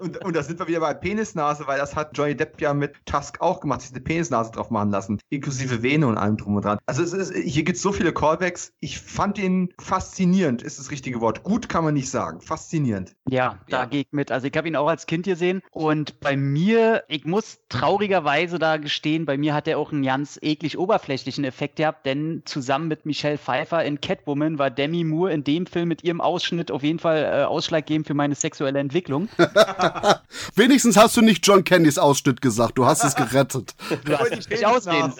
und, und da sind wir wieder bei Penisnase, weil das hat Johnny Depp ja mit Tusk auch gemacht, sich eine Penisnase drauf machen lassen, inklusive Vene und allem drum und dran. Also es ist, hier gibt es so viele Callbacks. Ich fand ihn faszinierend, ist das richtige Wort. Gut kann man nicht sagen, faszinierend. Ja, da ja. gehe ich mit. Also ich habe ihn auch als Kind gesehen und bei mir, ich muss traurigerweise da gestehen, bei mir hat er auch einen ganz eklig oberflächlichen Effekt gehabt, denn zusammen mit Michelle Pfeiffer in Catwoman war Demi Moore in dem Film mit ihrem Ausschnitt auf jeden Fall äh, ausschlaggebend für meine sexuelle Entwicklung. [LAUGHS] Wenigstens hast du nicht John Candys Ausschnitt gesagt, du hast es gerettet. du hast nicht ausreden.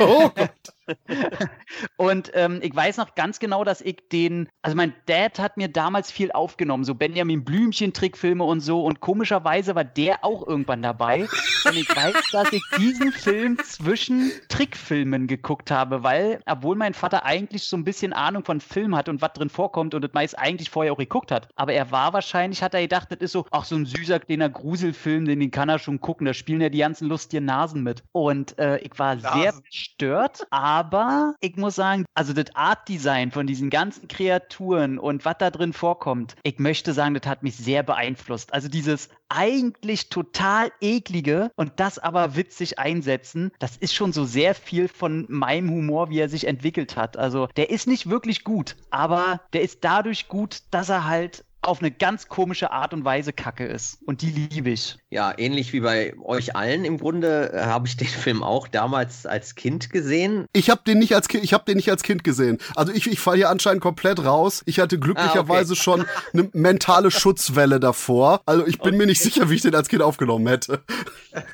oh Gott. [LAUGHS] und ähm, ich weiß noch ganz genau, dass ich den, also mein Dad hat mir damals viel aufgenommen, so Benjamin Blümchen-Trickfilme und so. Und komischerweise war der auch irgendwann dabei. Und ich weiß, dass ich diesen Film zwischen Trickfilmen geguckt habe, weil, obwohl mein Vater eigentlich so ein bisschen Ahnung von Film hat und was drin vorkommt und das meist eigentlich vorher auch geguckt hat. Aber er war wahrscheinlich, hat er gedacht, das ist so, ach, so ein süßer kleiner Gruselfilm, den, den kann er schon gucken. Da spielen ja die ganzen lustigen Nasen mit. Und äh, ich war Nasen. sehr verstört, aber aber ich muss sagen, also das Art-Design von diesen ganzen Kreaturen und was da drin vorkommt, ich möchte sagen, das hat mich sehr beeinflusst. Also dieses eigentlich total eklige und das aber witzig einsetzen, das ist schon so sehr viel von meinem Humor, wie er sich entwickelt hat. Also der ist nicht wirklich gut, aber der ist dadurch gut, dass er halt auf eine ganz komische Art und Weise Kacke ist. Und die liebe ich. Ja, ähnlich wie bei euch allen im Grunde äh, habe ich [LAUGHS] den Film auch damals als Kind gesehen. Ich habe den nicht als Kind, ich habe den nicht als Kind gesehen. Also ich, ich falle hier anscheinend komplett raus. Ich hatte glücklicherweise ah, okay. schon [LAUGHS] eine mentale Schutzwelle davor. Also ich bin okay. mir nicht sicher, wie ich den als Kind aufgenommen hätte.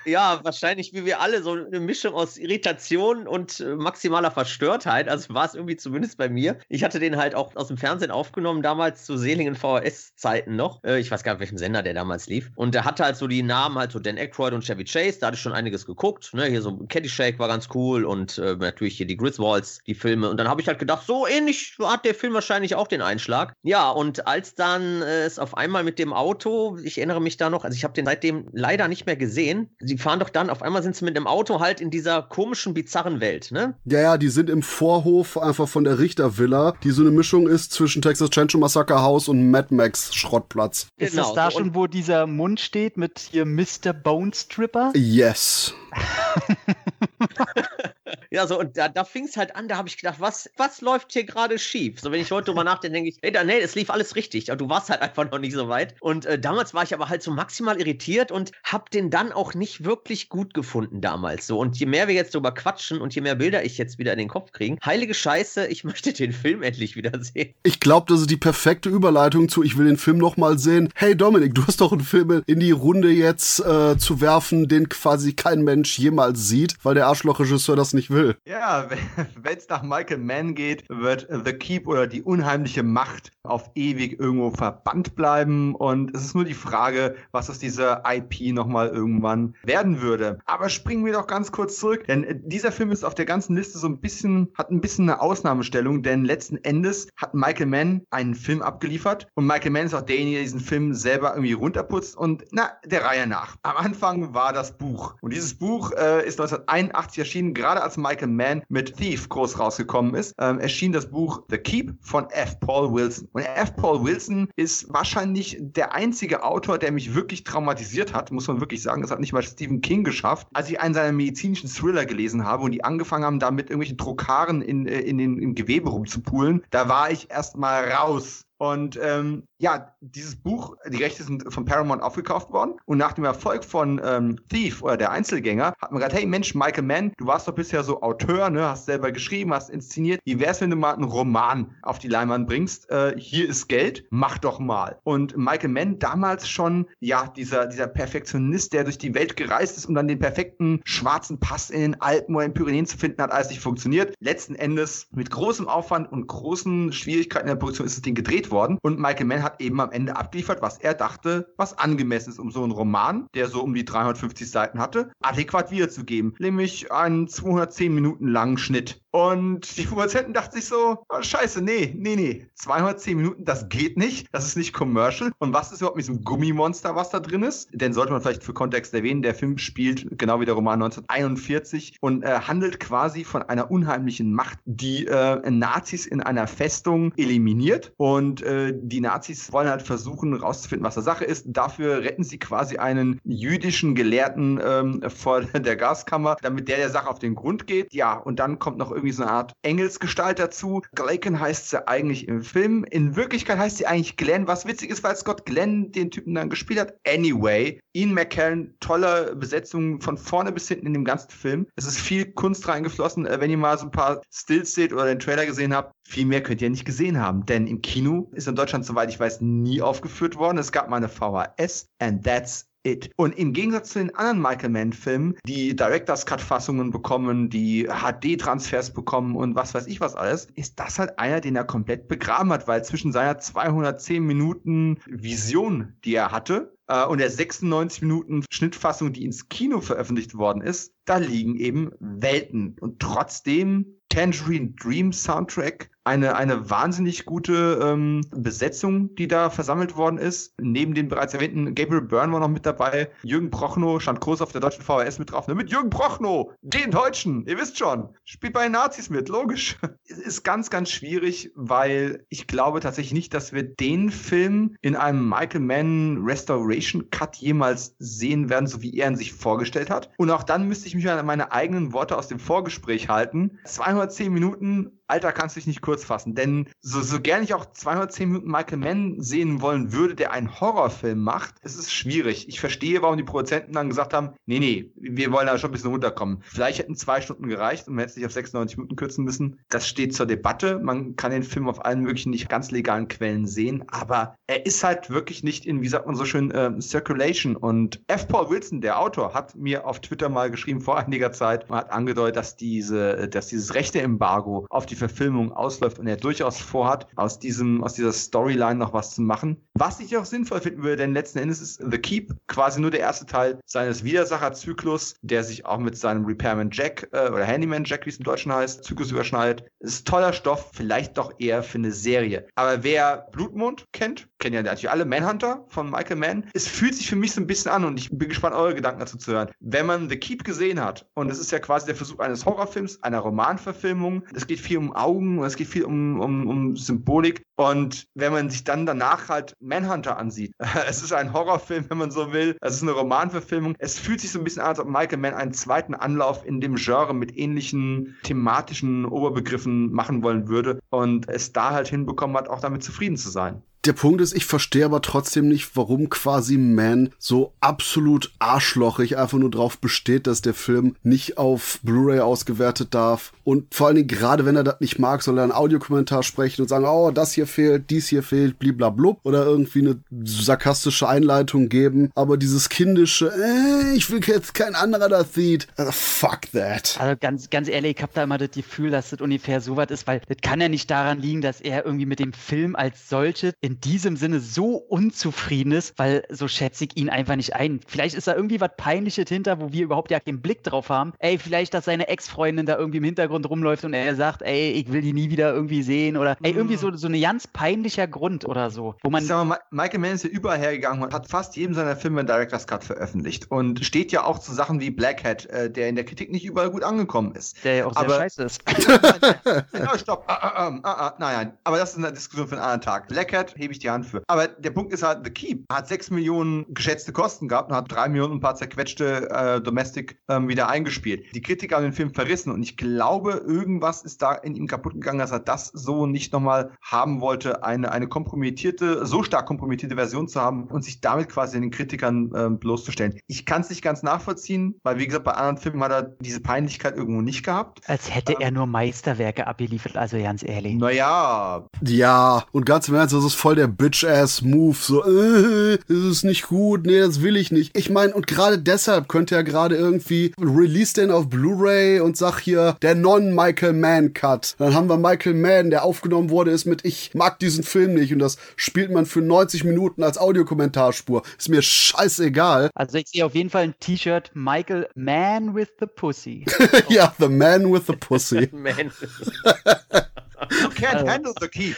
Ja, wahrscheinlich wie wir alle so eine Mischung aus Irritation und äh, maximaler Verstörtheit. Also war es irgendwie zumindest bei mir. Ich hatte den halt auch aus dem Fernsehen aufgenommen, damals zu Seelingen VHS NES-Zeiten noch. Äh, ich weiß gar nicht, welchem Sender der damals lief. Und der hatte halt so die Namen halt so Dan Aykroyd und Chevy Chase. Da hatte ich schon einiges geguckt. Ne? Hier so Caddyshack war ganz cool und äh, natürlich hier die Griswolds, die Filme. Und dann habe ich halt gedacht, so ähnlich hat der Film wahrscheinlich auch den Einschlag. Ja, und als dann äh, es auf einmal mit dem Auto, ich erinnere mich da noch, also ich habe den seitdem leider nicht mehr gesehen. Sie fahren doch dann, auf einmal sind sie mit dem Auto halt in dieser komischen, bizarren Welt, ne? Ja, ja, die sind im Vorhof einfach von der Richtervilla, die so eine Mischung ist zwischen Texas Chainsaw Massacre House und Mad Max Schrottplatz. Ist genau. das da schon, wo dieser Mund steht mit hier Mr. Bone Stripper? Yes. [LAUGHS] ja, so, und da, da fing es halt an, da habe ich gedacht, was, was läuft hier gerade schief? So, wenn ich heute drüber nachdenke, denke ich, hey, da, nee, es lief alles richtig, aber du warst halt einfach noch nicht so weit. Und äh, damals war ich aber halt so maximal irritiert und habe den dann auch nicht wirklich gut gefunden damals. So, und je mehr wir jetzt drüber quatschen und je mehr Bilder ich jetzt wieder in den Kopf kriege, heilige Scheiße, ich [LAUGHS] möchte den Film endlich wieder sehen. Ich glaube, das ist die perfekte Überleitung zu, ich will den Film nochmal sehen. Hey Dominik, du hast doch einen Film in die Runde jetzt äh, zu werfen, den quasi kein Mensch jemals sieht, weil der Arschlochregisseur das nicht will. Ja, [LAUGHS] wenn es nach Michael Mann geht, wird The Keep oder die unheimliche Macht auf ewig irgendwo verbannt bleiben. Und es ist nur die Frage, was aus dieser IP nochmal irgendwann werden würde. Aber springen wir doch ganz kurz zurück, denn dieser Film ist auf der ganzen Liste so ein bisschen, hat ein bisschen eine Ausnahmestellung, denn letzten Endes hat Michael Mann einen Film abgeliefert und Michael Mann ist auch derjenige, der diesen Film selber irgendwie runterputzt und na, der Reihe nach. Am Anfang war das Buch. Und dieses Buch äh, ist 1981 erschienen, gerade als Michael Mann mit Thief groß rausgekommen ist, ähm, erschien das Buch The Keep von F. Paul Wilson. Und F. Paul Wilson ist wahrscheinlich der einzige Autor, der mich wirklich traumatisiert hat, muss man wirklich sagen. Das hat nicht mal Stephen King geschafft. Als ich einen seiner medizinischen Thriller gelesen habe und die angefangen haben, da mit irgendwelchen Trokaren in, äh, in den, im Gewebe rumzupulen, da war ich erstmal raus. Und ähm, ja, dieses Buch, die Rechte sind von Paramount aufgekauft worden. Und nach dem Erfolg von ähm, Thief oder der Einzelgänger hat man gesagt, hey Mensch, Michael Mann, du warst doch bisher so Auteur, ne, hast selber geschrieben, hast inszeniert. Wie wär's, wenn du mal einen Roman auf die Leinwand bringst? Äh, hier ist Geld, mach doch mal. Und Michael Mann damals schon, ja, dieser, dieser Perfektionist, der durch die Welt gereist ist, um dann den perfekten schwarzen Pass in den Alpen oder in Pyrenäen zu finden, hat alles nicht funktioniert. Letzten Endes mit großem Aufwand und großen Schwierigkeiten in der Produktion ist das Ding gedreht worden. Und Michael Mann hat eben am Ende abgeliefert, was er dachte, was angemessen ist, um so einen Roman, der so um die 350 Seiten hatte, adäquat wiederzugeben. Nämlich einen 210 Minuten langen Schnitt. Und die Produzenten dachten sich so, oh, scheiße, nee, nee, nee, 210 Minuten, das geht nicht, das ist nicht commercial. Und was ist überhaupt mit diesem Gummimonster, was da drin ist? Denn sollte man vielleicht für Kontext erwähnen, der Film spielt genau wie der Roman 1941 und äh, handelt quasi von einer unheimlichen Macht, die äh, Nazis in einer Festung eliminiert. Und äh, die Nazis wollen halt versuchen, rauszufinden, was da Sache ist. Dafür retten sie quasi einen jüdischen Gelehrten ähm, vor [LAUGHS] der Gaskammer, damit der der Sache auf den Grund geht. Ja, und dann kommt noch irgendwie so eine Art Engelsgestalt dazu. Glaken heißt sie eigentlich im Film. In Wirklichkeit heißt sie eigentlich Glenn, was witzig ist, weil Scott Glenn den Typen dann gespielt hat. Anyway, Ian McKellen, tolle Besetzung von vorne bis hinten in dem ganzen Film. Es ist viel Kunst reingeflossen. Äh, wenn ihr mal so ein paar Stills seht oder den Trailer gesehen habt, viel mehr könnt ihr nicht gesehen haben. Denn im Kino ist in Deutschland, soweit ich weiß, nie aufgeführt worden. Es gab mal eine VHS and that's It. Und im Gegensatz zu den anderen Michael Mann-Filmen, die Directors Cut-Fassungen bekommen, die HD-Transfers bekommen und was weiß ich was alles, ist das halt einer, den er komplett begraben hat, weil zwischen seiner 210 Minuten Vision, die er hatte, äh, und der 96 Minuten Schnittfassung, die ins Kino veröffentlicht worden ist, da liegen eben Welten. Und trotzdem Tangerine Dream Soundtrack eine, eine wahnsinnig gute ähm, Besetzung, die da versammelt worden ist. Neben den bereits erwähnten Gabriel Byrne war noch mit dabei. Jürgen Prochnow stand groß auf der deutschen VHS mit drauf. Ne, mit Jürgen Prochnow, den Deutschen, ihr wisst schon, spielt bei den Nazis mit, logisch. [LAUGHS] ist ganz, ganz schwierig, weil ich glaube tatsächlich nicht, dass wir den Film in einem Michael Mann Restoration Cut jemals sehen werden, so wie er ihn sich vorgestellt hat. Und auch dann müsste ich mich an meine eigenen Worte aus dem Vorgespräch halten. 210 Minuten Alter, kannst du dich nicht kurz fassen. Denn so, so gern ich auch 210 Minuten Michael Mann sehen wollen würde, der einen Horrorfilm macht, es ist schwierig. Ich verstehe, warum die Produzenten dann gesagt haben, nee, nee, wir wollen da schon ein bisschen runterkommen. Vielleicht hätten zwei Stunden gereicht und man hätte sich auf 96 Minuten kürzen müssen. Das steht zur Debatte. Man kann den Film auf allen möglichen nicht ganz legalen Quellen sehen, aber er ist halt wirklich nicht in, wie sagt man so schön, äh, Circulation. Und F. Paul Wilson, der Autor, hat mir auf Twitter mal geschrieben vor einiger Zeit und hat angedeutet, dass diese, dass dieses rechte Embargo auf die Verfilmung ausläuft und er durchaus vorhat, aus diesem, aus dieser Storyline noch was zu machen. Was ich auch sinnvoll finden würde, denn letzten Endes ist The Keep quasi nur der erste Teil seines Widersacherzyklus, der sich auch mit seinem Repairman Jack äh, oder Handyman Jack, wie es im Deutschen heißt, Zyklus überschneidet. Ist toller Stoff, vielleicht doch eher für eine Serie. Aber wer Blutmond kennt, kennen ja natürlich alle Manhunter von Michael Mann. Es fühlt sich für mich so ein bisschen an und ich bin gespannt, eure Gedanken dazu zu hören. Wenn man The Keep gesehen hat, und es ist ja quasi der Versuch eines Horrorfilms, einer Romanverfilmung, es geht viel um Augen es geht viel um, um, um Symbolik. Und wenn man sich dann danach halt Manhunter ansieht, [LAUGHS] es ist ein Horrorfilm, wenn man so will, es ist eine Romanverfilmung. Es fühlt sich so ein bisschen an, als ob Michael Mann einen zweiten Anlauf in dem Genre mit ähnlichen thematischen Oberbegriffen machen wollen würde und es da halt hinbekommen hat, auch damit zufrieden zu sein. Der Punkt ist, ich verstehe aber trotzdem nicht, warum quasi Man so absolut arschlochig einfach nur drauf besteht, dass der Film nicht auf Blu-ray ausgewertet darf. Und vor allen Dingen, gerade wenn er das nicht mag, soll er einen Audiokommentar sprechen und sagen, oh, das hier fehlt, dies hier fehlt, bliblablub. Oder irgendwie eine sarkastische Einleitung geben. Aber dieses kindische, äh, ich will jetzt kein anderer das sieht. Also, fuck that. Also ganz, ganz ehrlich, ich habe da immer das Gefühl, dass das ungefähr so ist, weil das kann ja nicht daran liegen, dass er irgendwie mit dem Film als solches in diesem Sinne so unzufrieden ist, weil so schätze ich ihn einfach nicht ein. Vielleicht ist da irgendwie was Peinliches hinter, wo wir überhaupt ja keinen Blick drauf haben. Ey, vielleicht, dass seine Ex-Freundin da irgendwie im Hintergrund rumläuft und er sagt, ey, ich will die nie wieder irgendwie sehen oder ey, irgendwie so, so ein ganz peinlicher Grund oder so. Wo man ich sag mal, Michael Mann ist ja überall hergegangen und hat fast jedem seiner Filme einen Director's Cut veröffentlicht und steht ja auch zu Sachen wie Black Hat, äh, der in der Kritik nicht überall gut angekommen ist. Der ja auch sehr Aber- scheiße ist. [LAUGHS] stopp. Ah, ah, ah, ah, ah, nein, nein. Aber das ist eine Diskussion für einen anderen Tag. Black Hat hebe ich die Hand für. Aber der Punkt ist halt, The Keep hat 6 Millionen geschätzte Kosten gehabt und hat 3 Millionen und ein paar zerquetschte äh, Domestic ähm, wieder eingespielt. Die Kritiker haben den Film verrissen und ich glaube, irgendwas ist da in ihm kaputt gegangen, dass er das so nicht nochmal haben wollte, eine, eine kompromittierte, so stark kompromittierte Version zu haben und sich damit quasi den Kritikern äh, bloßzustellen. Ich kann es nicht ganz nachvollziehen, weil wie gesagt, bei anderen Filmen hat er diese Peinlichkeit irgendwo nicht gehabt. Als hätte ähm, er nur Meisterwerke abgeliefert, also ganz ehrlich. Naja. Ja, und ganz im Ernst, das ist voll der Bitch-Ass-Move. So, äh, das ist nicht gut, nee, das will ich nicht. Ich meine, und gerade deshalb könnte er gerade irgendwie release den auf Blu-ray und sag hier, der Non-Michael Mann-Cut. Dann haben wir Michael Mann, der aufgenommen wurde, ist mit Ich mag diesen Film nicht und das spielt man für 90 Minuten als Audiokommentarspur. Ist mir scheißegal. Also ich sehe auf jeden Fall ein T-Shirt Michael Man with the Pussy. [LAUGHS] ja, The Man with the Pussy. [LAUGHS] Man. [LAUGHS] You can't also. handle the key.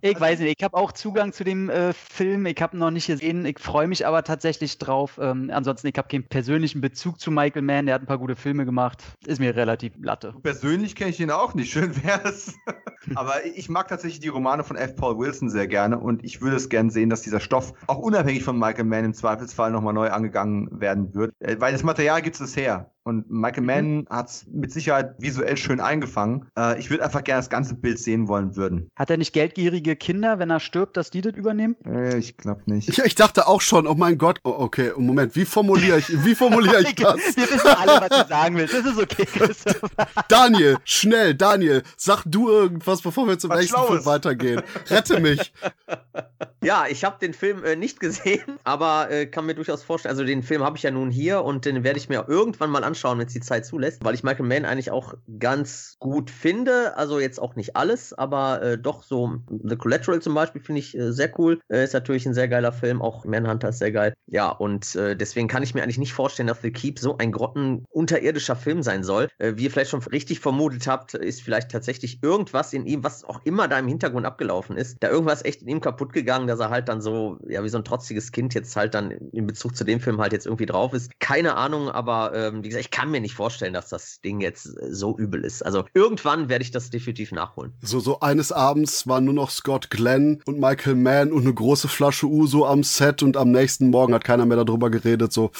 ich weiß nicht, ich habe auch Zugang zu dem äh, Film. Ich habe ihn noch nicht gesehen. Ich freue mich aber tatsächlich drauf. Ähm, ansonsten, ich habe keinen persönlichen Bezug zu Michael Mann. Der hat ein paar gute Filme gemacht. Ist mir relativ latte. Persönlich kenne ich ihn auch nicht. Schön wäre es. [LAUGHS] aber ich mag tatsächlich die Romane von F. Paul Wilson sehr gerne und ich würde es gerne sehen, dass dieser Stoff auch unabhängig von Michael Mann im Zweifelsfall nochmal neu angegangen werden wird. Äh, weil das Material gibt es her. Und Michael mhm. Mann mhm. hat es mit Sicherheit visuell schön eingefangen. Äh, ich würde einfach gerne das ganze Bild sehen wollen würden. Hat er nicht geldgierige Kinder, wenn er stirbt, dass die das übernehmen? Äh, ich glaube nicht. Ja, ich dachte auch schon, oh mein Gott, oh, okay, Moment, wie formuliere ich, wie formuliere ich [LAUGHS] das? Wir wissen alle, was du sagen willst. Das ist okay, Christopher. [LAUGHS] Daniel, schnell, Daniel, sag du irgendwas, bevor wir zum was nächsten Film weitergehen. Rette mich. [LAUGHS] Ja, ich habe den Film äh, nicht gesehen, aber äh, kann mir durchaus vorstellen, also den Film habe ich ja nun hier und den werde ich mir irgendwann mal anschauen anschauen, wenn es die Zeit zulässt, weil ich Michael Mann eigentlich auch ganz gut finde. Also jetzt auch nicht alles, aber äh, doch so The Collateral zum Beispiel finde ich äh, sehr cool. Äh, ist natürlich ein sehr geiler Film, auch Manhunter ist sehr geil. Ja, und äh, deswegen kann ich mir eigentlich nicht vorstellen, dass The Keep so ein grottenunterirdischer Film sein soll. Äh, wie ihr vielleicht schon richtig vermutet habt, ist vielleicht tatsächlich irgendwas in ihm, was auch immer da im Hintergrund abgelaufen ist, da irgendwas echt in ihm kaputt gegangen, dass er halt dann so, ja, wie so ein trotziges Kind jetzt halt dann in Bezug zu dem Film halt jetzt irgendwie drauf ist. Keine Ahnung, aber ähm, wie gesagt, ich kann mir nicht vorstellen, dass das Ding jetzt äh, so übel ist. Also irgendwann werde ich das definitiv nachholen. So, so eines Abends waren nur noch Scott Glenn und Michael Mann und eine große Flasche Uso am Set und am nächsten Morgen hat keiner mehr darüber geredet. So,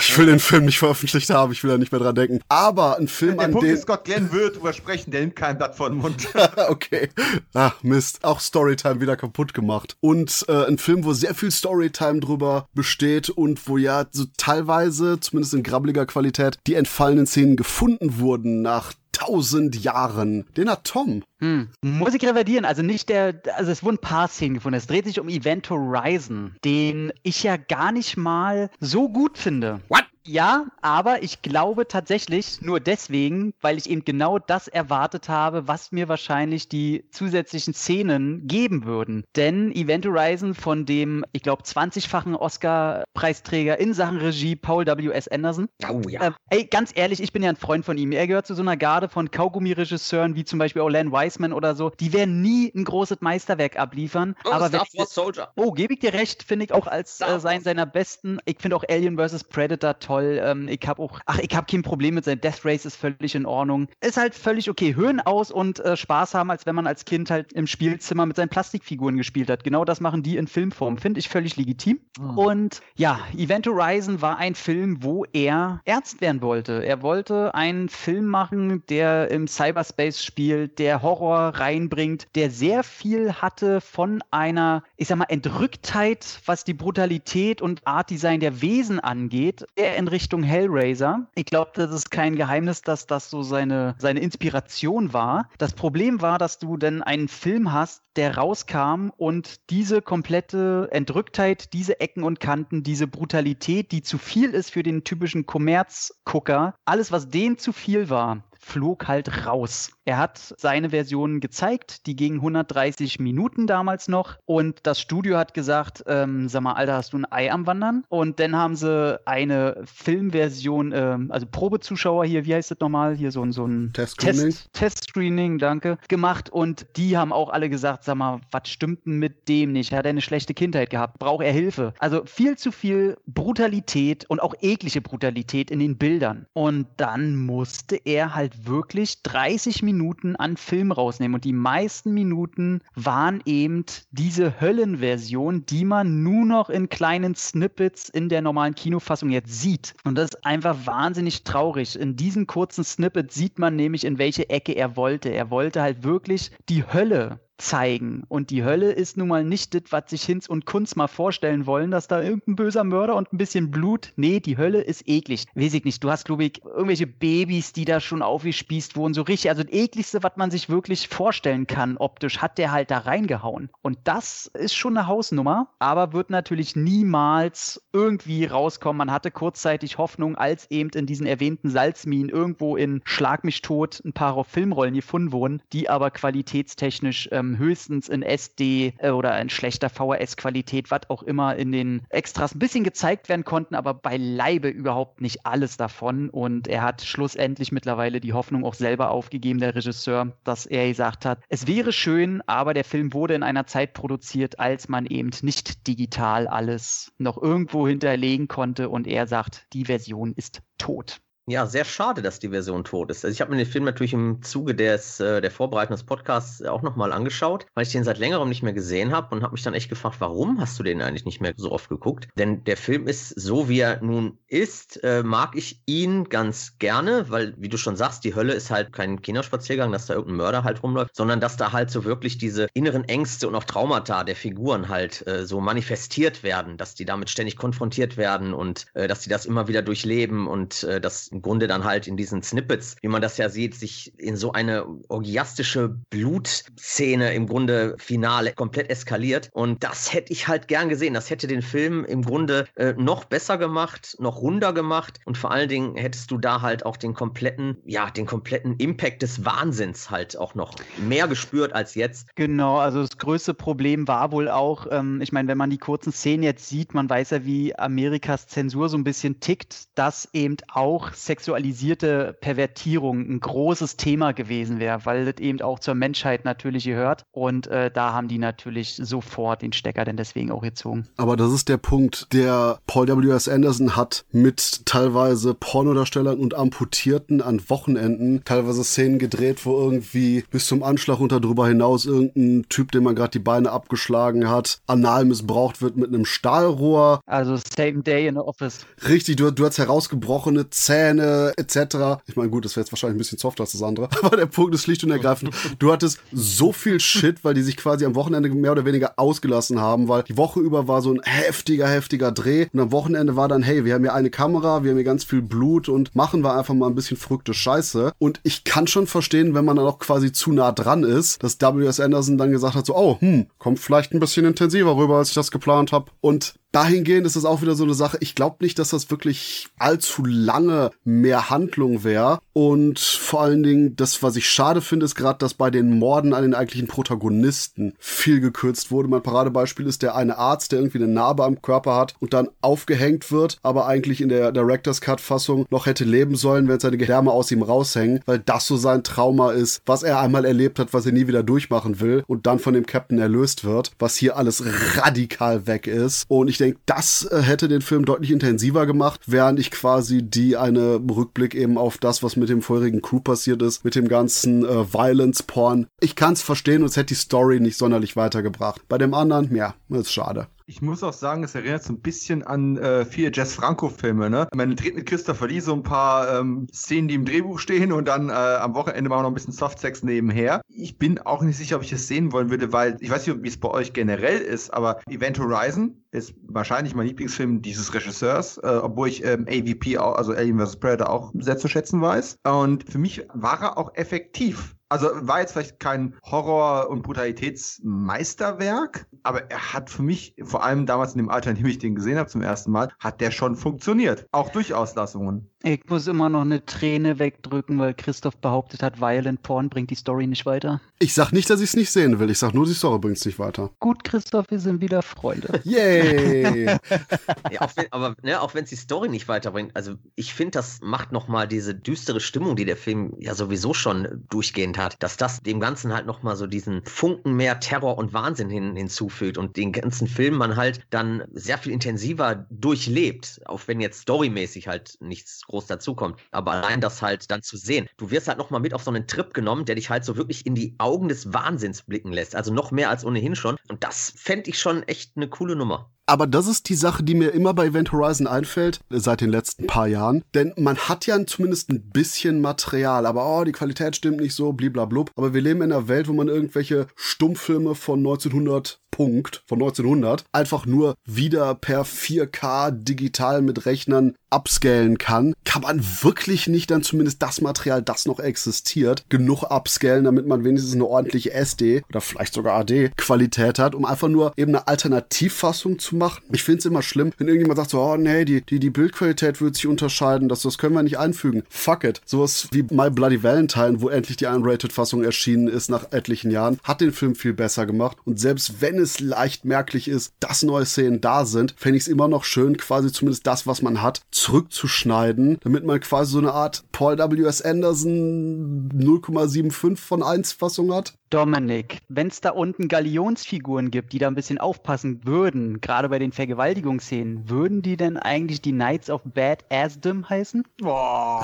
ich will den Film nicht veröffentlicht haben, ich will da nicht mehr dran denken. Aber ein Film, der an Punkt dem... Ist, Scott Glenn wird drüber sprechen, der nimmt kein Blatt vor den Mund. [LAUGHS] okay. Ach, Mist. Auch Storytime wieder kaputt gemacht. Und äh, ein Film, wo sehr viel Storytime drüber besteht und wo ja so teilweise, zumindest in grabbeliger Qualität, die entfallenen Szenen gefunden wurden nach tausend Jahren. Den hat Tom. Hm. Muss ich revidieren. Also nicht der, also es wurden ein paar Szenen gefunden. Es dreht sich um Event Horizon, den ich ja gar nicht mal so gut finde. What? Ja, aber ich glaube tatsächlich nur deswegen, weil ich eben genau das erwartet habe, was mir wahrscheinlich die zusätzlichen Szenen geben würden. Denn Event Horizon von dem, ich glaube, 20-fachen Oscar-Preisträger in Sachen Regie Paul W.S. Anderson. Oh ja. Ähm, ey, ganz ehrlich, ich bin ja ein Freund von ihm. Er gehört zu so einer Garde von Kaugummi-Regisseuren wie zum Beispiel Olen Wiseman oder so. Die werden nie ein großes Meisterwerk abliefern. Oh, aber Star Wars Soldier. Oh, gebe ich dir recht, finde ich auch als äh, sein seiner besten. Ich finde auch Alien vs. Predator toll toll. Ähm, ich habe auch, ach, ich habe kein Problem mit seinem Death Race, ist völlig in Ordnung. Ist halt völlig okay. Höhen aus und äh, Spaß haben, als wenn man als Kind halt im Spielzimmer mit seinen Plastikfiguren gespielt hat. Genau das machen die in Filmform. Finde ich völlig legitim. Mhm. Und ja, Event Horizon war ein Film, wo er Ernst werden wollte. Er wollte einen Film machen, der im Cyberspace spielt, der Horror reinbringt, der sehr viel hatte von einer, ich sag mal, Entrücktheit, was die Brutalität und Art Design der Wesen angeht, der in Richtung Hellraiser. Ich glaube, das ist kein Geheimnis, dass das so seine, seine Inspiration war. Das Problem war, dass du dann einen Film hast, der rauskam und diese komplette Entrücktheit, diese Ecken und Kanten, diese Brutalität, die zu viel ist für den typischen Kommerzgucker, alles, was dem zu viel war, flog halt raus. Er hat seine Version gezeigt, die ging 130 Minuten damals noch und das Studio hat gesagt, ähm, sag mal, Alter, hast du ein Ei am Wandern? Und dann haben sie eine Filmversion, ähm, also Probezuschauer hier, wie heißt das nochmal? Hier so, so ein Testscreening. Test, Testscreening, danke, gemacht und die haben auch alle gesagt, sag mal, was stimmt denn mit dem nicht? Hat er eine schlechte Kindheit gehabt? Braucht er Hilfe? Also viel zu viel Brutalität und auch eklige Brutalität in den Bildern. Und dann musste er halt halt wirklich 30 Minuten an Film rausnehmen. Und die meisten Minuten waren eben diese Höllenversion, die man nur noch in kleinen Snippets in der normalen Kinofassung jetzt sieht. Und das ist einfach wahnsinnig traurig. In diesen kurzen Snippets sieht man nämlich, in welche Ecke er wollte. Er wollte halt wirklich die Hölle zeigen. Und die Hölle ist nun mal nicht das, was sich Hinz und Kunz mal vorstellen wollen, dass da irgendein böser Mörder und ein bisschen Blut. Nee, die Hölle ist eklig. Weiß ich nicht. Du hast, glaube ich, irgendwelche Babys, die da schon aufgespießt wurden. So richtig. Also das ekligste, was man sich wirklich vorstellen kann, optisch, hat der halt da reingehauen. Und das ist schon eine Hausnummer, aber wird natürlich niemals irgendwie rauskommen. Man hatte kurzzeitig Hoffnung, als eben in diesen erwähnten Salzminen irgendwo in Schlag mich tot ein paar Filmrollen gefunden wurden, die aber qualitätstechnisch ähm, ähm, höchstens in SD äh, oder in schlechter VHS-Qualität, was auch immer, in den Extras ein bisschen gezeigt werden konnten, aber beileibe überhaupt nicht alles davon. Und er hat schlussendlich mittlerweile die Hoffnung auch selber aufgegeben, der Regisseur, dass er gesagt hat, es wäre schön, aber der Film wurde in einer Zeit produziert, als man eben nicht digital alles noch irgendwo hinterlegen konnte. Und er sagt, die Version ist tot. Ja, sehr schade, dass die Version tot ist. Also ich habe mir den Film natürlich im Zuge des, äh, der Vorbereitung des Podcasts auch nochmal angeschaut, weil ich den seit längerem nicht mehr gesehen habe und habe mich dann echt gefragt, warum hast du den eigentlich nicht mehr so oft geguckt? Denn der Film ist so, wie er nun ist, äh, mag ich ihn ganz gerne, weil, wie du schon sagst, die Hölle ist halt kein Kinospaziergang, dass da irgendein Mörder halt rumläuft, sondern dass da halt so wirklich diese inneren Ängste und auch Traumata der Figuren halt äh, so manifestiert werden, dass die damit ständig konfrontiert werden und äh, dass die das immer wieder durchleben und äh, dass im Grunde dann halt in diesen Snippets, wie man das ja sieht, sich in so eine orgiastische Blutszene im Grunde finale komplett eskaliert. Und das hätte ich halt gern gesehen. Das hätte den Film im Grunde äh, noch besser gemacht, noch runder gemacht. Und vor allen Dingen hättest du da halt auch den kompletten, ja, den kompletten Impact des Wahnsinns halt auch noch mehr gespürt als jetzt. Genau, also das größte Problem war wohl auch, ähm, ich meine, wenn man die kurzen Szenen jetzt sieht, man weiß ja, wie Amerikas Zensur so ein bisschen tickt, dass eben auch sexualisierte Pervertierung ein großes Thema gewesen wäre, weil das eben auch zur Menschheit natürlich gehört. Und äh, da haben die natürlich sofort den Stecker denn deswegen auch gezogen. Aber das ist der Punkt, der Paul W.S. Anderson hat mit teilweise Pornodarstellern und Amputierten an Wochenenden teilweise Szenen gedreht, wo irgendwie bis zum Anschlag und darüber hinaus irgendein Typ, dem man gerade die Beine abgeschlagen hat, anal missbraucht wird mit einem Stahlrohr. Also same day in the office. Richtig, du, du hast herausgebrochene Zähne Zähne etc. Ich meine, gut, das wäre jetzt wahrscheinlich ein bisschen softer als das andere, [LAUGHS] aber der Punkt ist schlicht und ergreifend, du hattest so viel Shit, weil die sich quasi am Wochenende mehr oder weniger ausgelassen haben, weil die Woche über war so ein heftiger, heftiger Dreh und am Wochenende war dann, hey, wir haben hier eine Kamera, wir haben hier ganz viel Blut und machen wir einfach mal ein bisschen verrückte Scheiße. Und ich kann schon verstehen, wenn man dann auch quasi zu nah dran ist, dass W.S. Anderson dann gesagt hat, so, oh, hm, kommt vielleicht ein bisschen intensiver rüber, als ich das geplant habe. Und dahingehend ist das auch wieder so eine Sache. Ich glaube nicht, dass das wirklich allzu lange mehr Handlung wäre. Und vor allen Dingen, das, was ich schade finde, ist gerade, dass bei den Morden an den eigentlichen Protagonisten viel gekürzt wurde. Mein Paradebeispiel ist der eine Arzt, der irgendwie eine Narbe am Körper hat und dann aufgehängt wird, aber eigentlich in der Director's Cut-Fassung noch hätte leben sollen, wenn seine Gedärme aus ihm raushängen, weil das so sein Trauma ist, was er einmal erlebt hat, was er nie wieder durchmachen will und dann von dem Captain erlöst wird, was hier alles radikal weg ist. Und ich denke, das äh, hätte den Film deutlich intensiver gemacht, während ich quasi die eine Rückblick eben auf das, was mit mit dem vorherigen Crew passiert ist, mit dem ganzen äh, Violence-Porn. Ich kann es verstehen und es hätte die Story nicht sonderlich weitergebracht. Bei dem anderen, ja, ist schade. Ich muss auch sagen, es erinnert so ein bisschen an äh, viele Jess Franco-Filme, ne? Man dreht mit Christopher Lee so ein paar ähm, Szenen, die im Drehbuch stehen und dann äh, am Wochenende machen wir noch ein bisschen Softsex nebenher. Ich bin auch nicht sicher, ob ich es sehen wollen würde, weil ich weiß nicht, wie es bei euch generell ist, aber Event Horizon ist wahrscheinlich mein Lieblingsfilm dieses Regisseurs, äh, obwohl ich ähm, AVP, auch, also Alien vs. Predator, auch sehr zu schätzen weiß. Und für mich war er auch effektiv. Also war jetzt vielleicht kein Horror- und Brutalitätsmeisterwerk, aber er hat für mich, vor allem damals in dem Alter, in dem ich den gesehen habe zum ersten Mal, hat der schon funktioniert. Auch durch Auslassungen. Ich muss immer noch eine Träne wegdrücken, weil Christoph behauptet hat, Violent Porn bringt die Story nicht weiter. Ich sag nicht, dass ich es nicht sehen will. Ich sag nur, die Story bringt es nicht weiter. Gut, Christoph, wir sind wieder Freunde. [LAUGHS] Yay! [LAUGHS] ja, auch wenn, aber ne, auch wenn es die Story nicht weiterbringt, also ich finde, das macht nochmal diese düstere Stimmung, die der Film ja sowieso schon durchgehend hat, dass das dem Ganzen halt nochmal so diesen Funken mehr Terror und Wahnsinn hin, hinzufügt und den ganzen Film man halt dann sehr viel intensiver durchlebt, auch wenn jetzt storymäßig halt nichts groß dazukommt. Aber allein das halt dann zu sehen, du wirst halt nochmal mit auf so einen Trip genommen, der dich halt so wirklich in die Augen des Wahnsinns blicken lässt. Also noch mehr als ohnehin schon. Und das fände ich schon echt eine coole Nummer. Aber das ist die Sache, die mir immer bei Event Horizon einfällt, seit den letzten paar Jahren. Denn man hat ja zumindest ein bisschen Material, aber oh, die Qualität stimmt nicht so, bliblablub. Aber wir leben in einer Welt, wo man irgendwelche Stummfilme von 1900 Punkt von 1900 einfach nur wieder per 4K digital mit Rechnern upscalen kann, kann man wirklich nicht dann zumindest das Material, das noch existiert, genug upscalen, damit man wenigstens eine ordentliche SD oder vielleicht sogar AD Qualität hat, um einfach nur eben eine Alternativfassung zu machen. Ich finde es immer schlimm, wenn irgendjemand sagt so, oh nee, die, die, die Bildqualität wird sich unterscheiden, das, das können wir nicht einfügen. Fuck it. Sowas wie My Bloody Valentine, wo endlich die Unrated-Fassung erschienen ist nach etlichen Jahren, hat den Film viel besser gemacht. Und selbst wenn es leicht merklich ist, dass neue Szenen da sind, fände ich es immer noch schön, quasi zumindest das, was man hat, zurückzuschneiden, damit man quasi so eine Art Paul W.S. Anderson 0,75 von 1 Fassung hat. Dominik, wenn es da unten Galionsfiguren gibt, die da ein bisschen aufpassen würden, gerade bei den Vergewaltigungsszenen, würden die denn eigentlich die Knights of Bad Assdom heißen? Oh.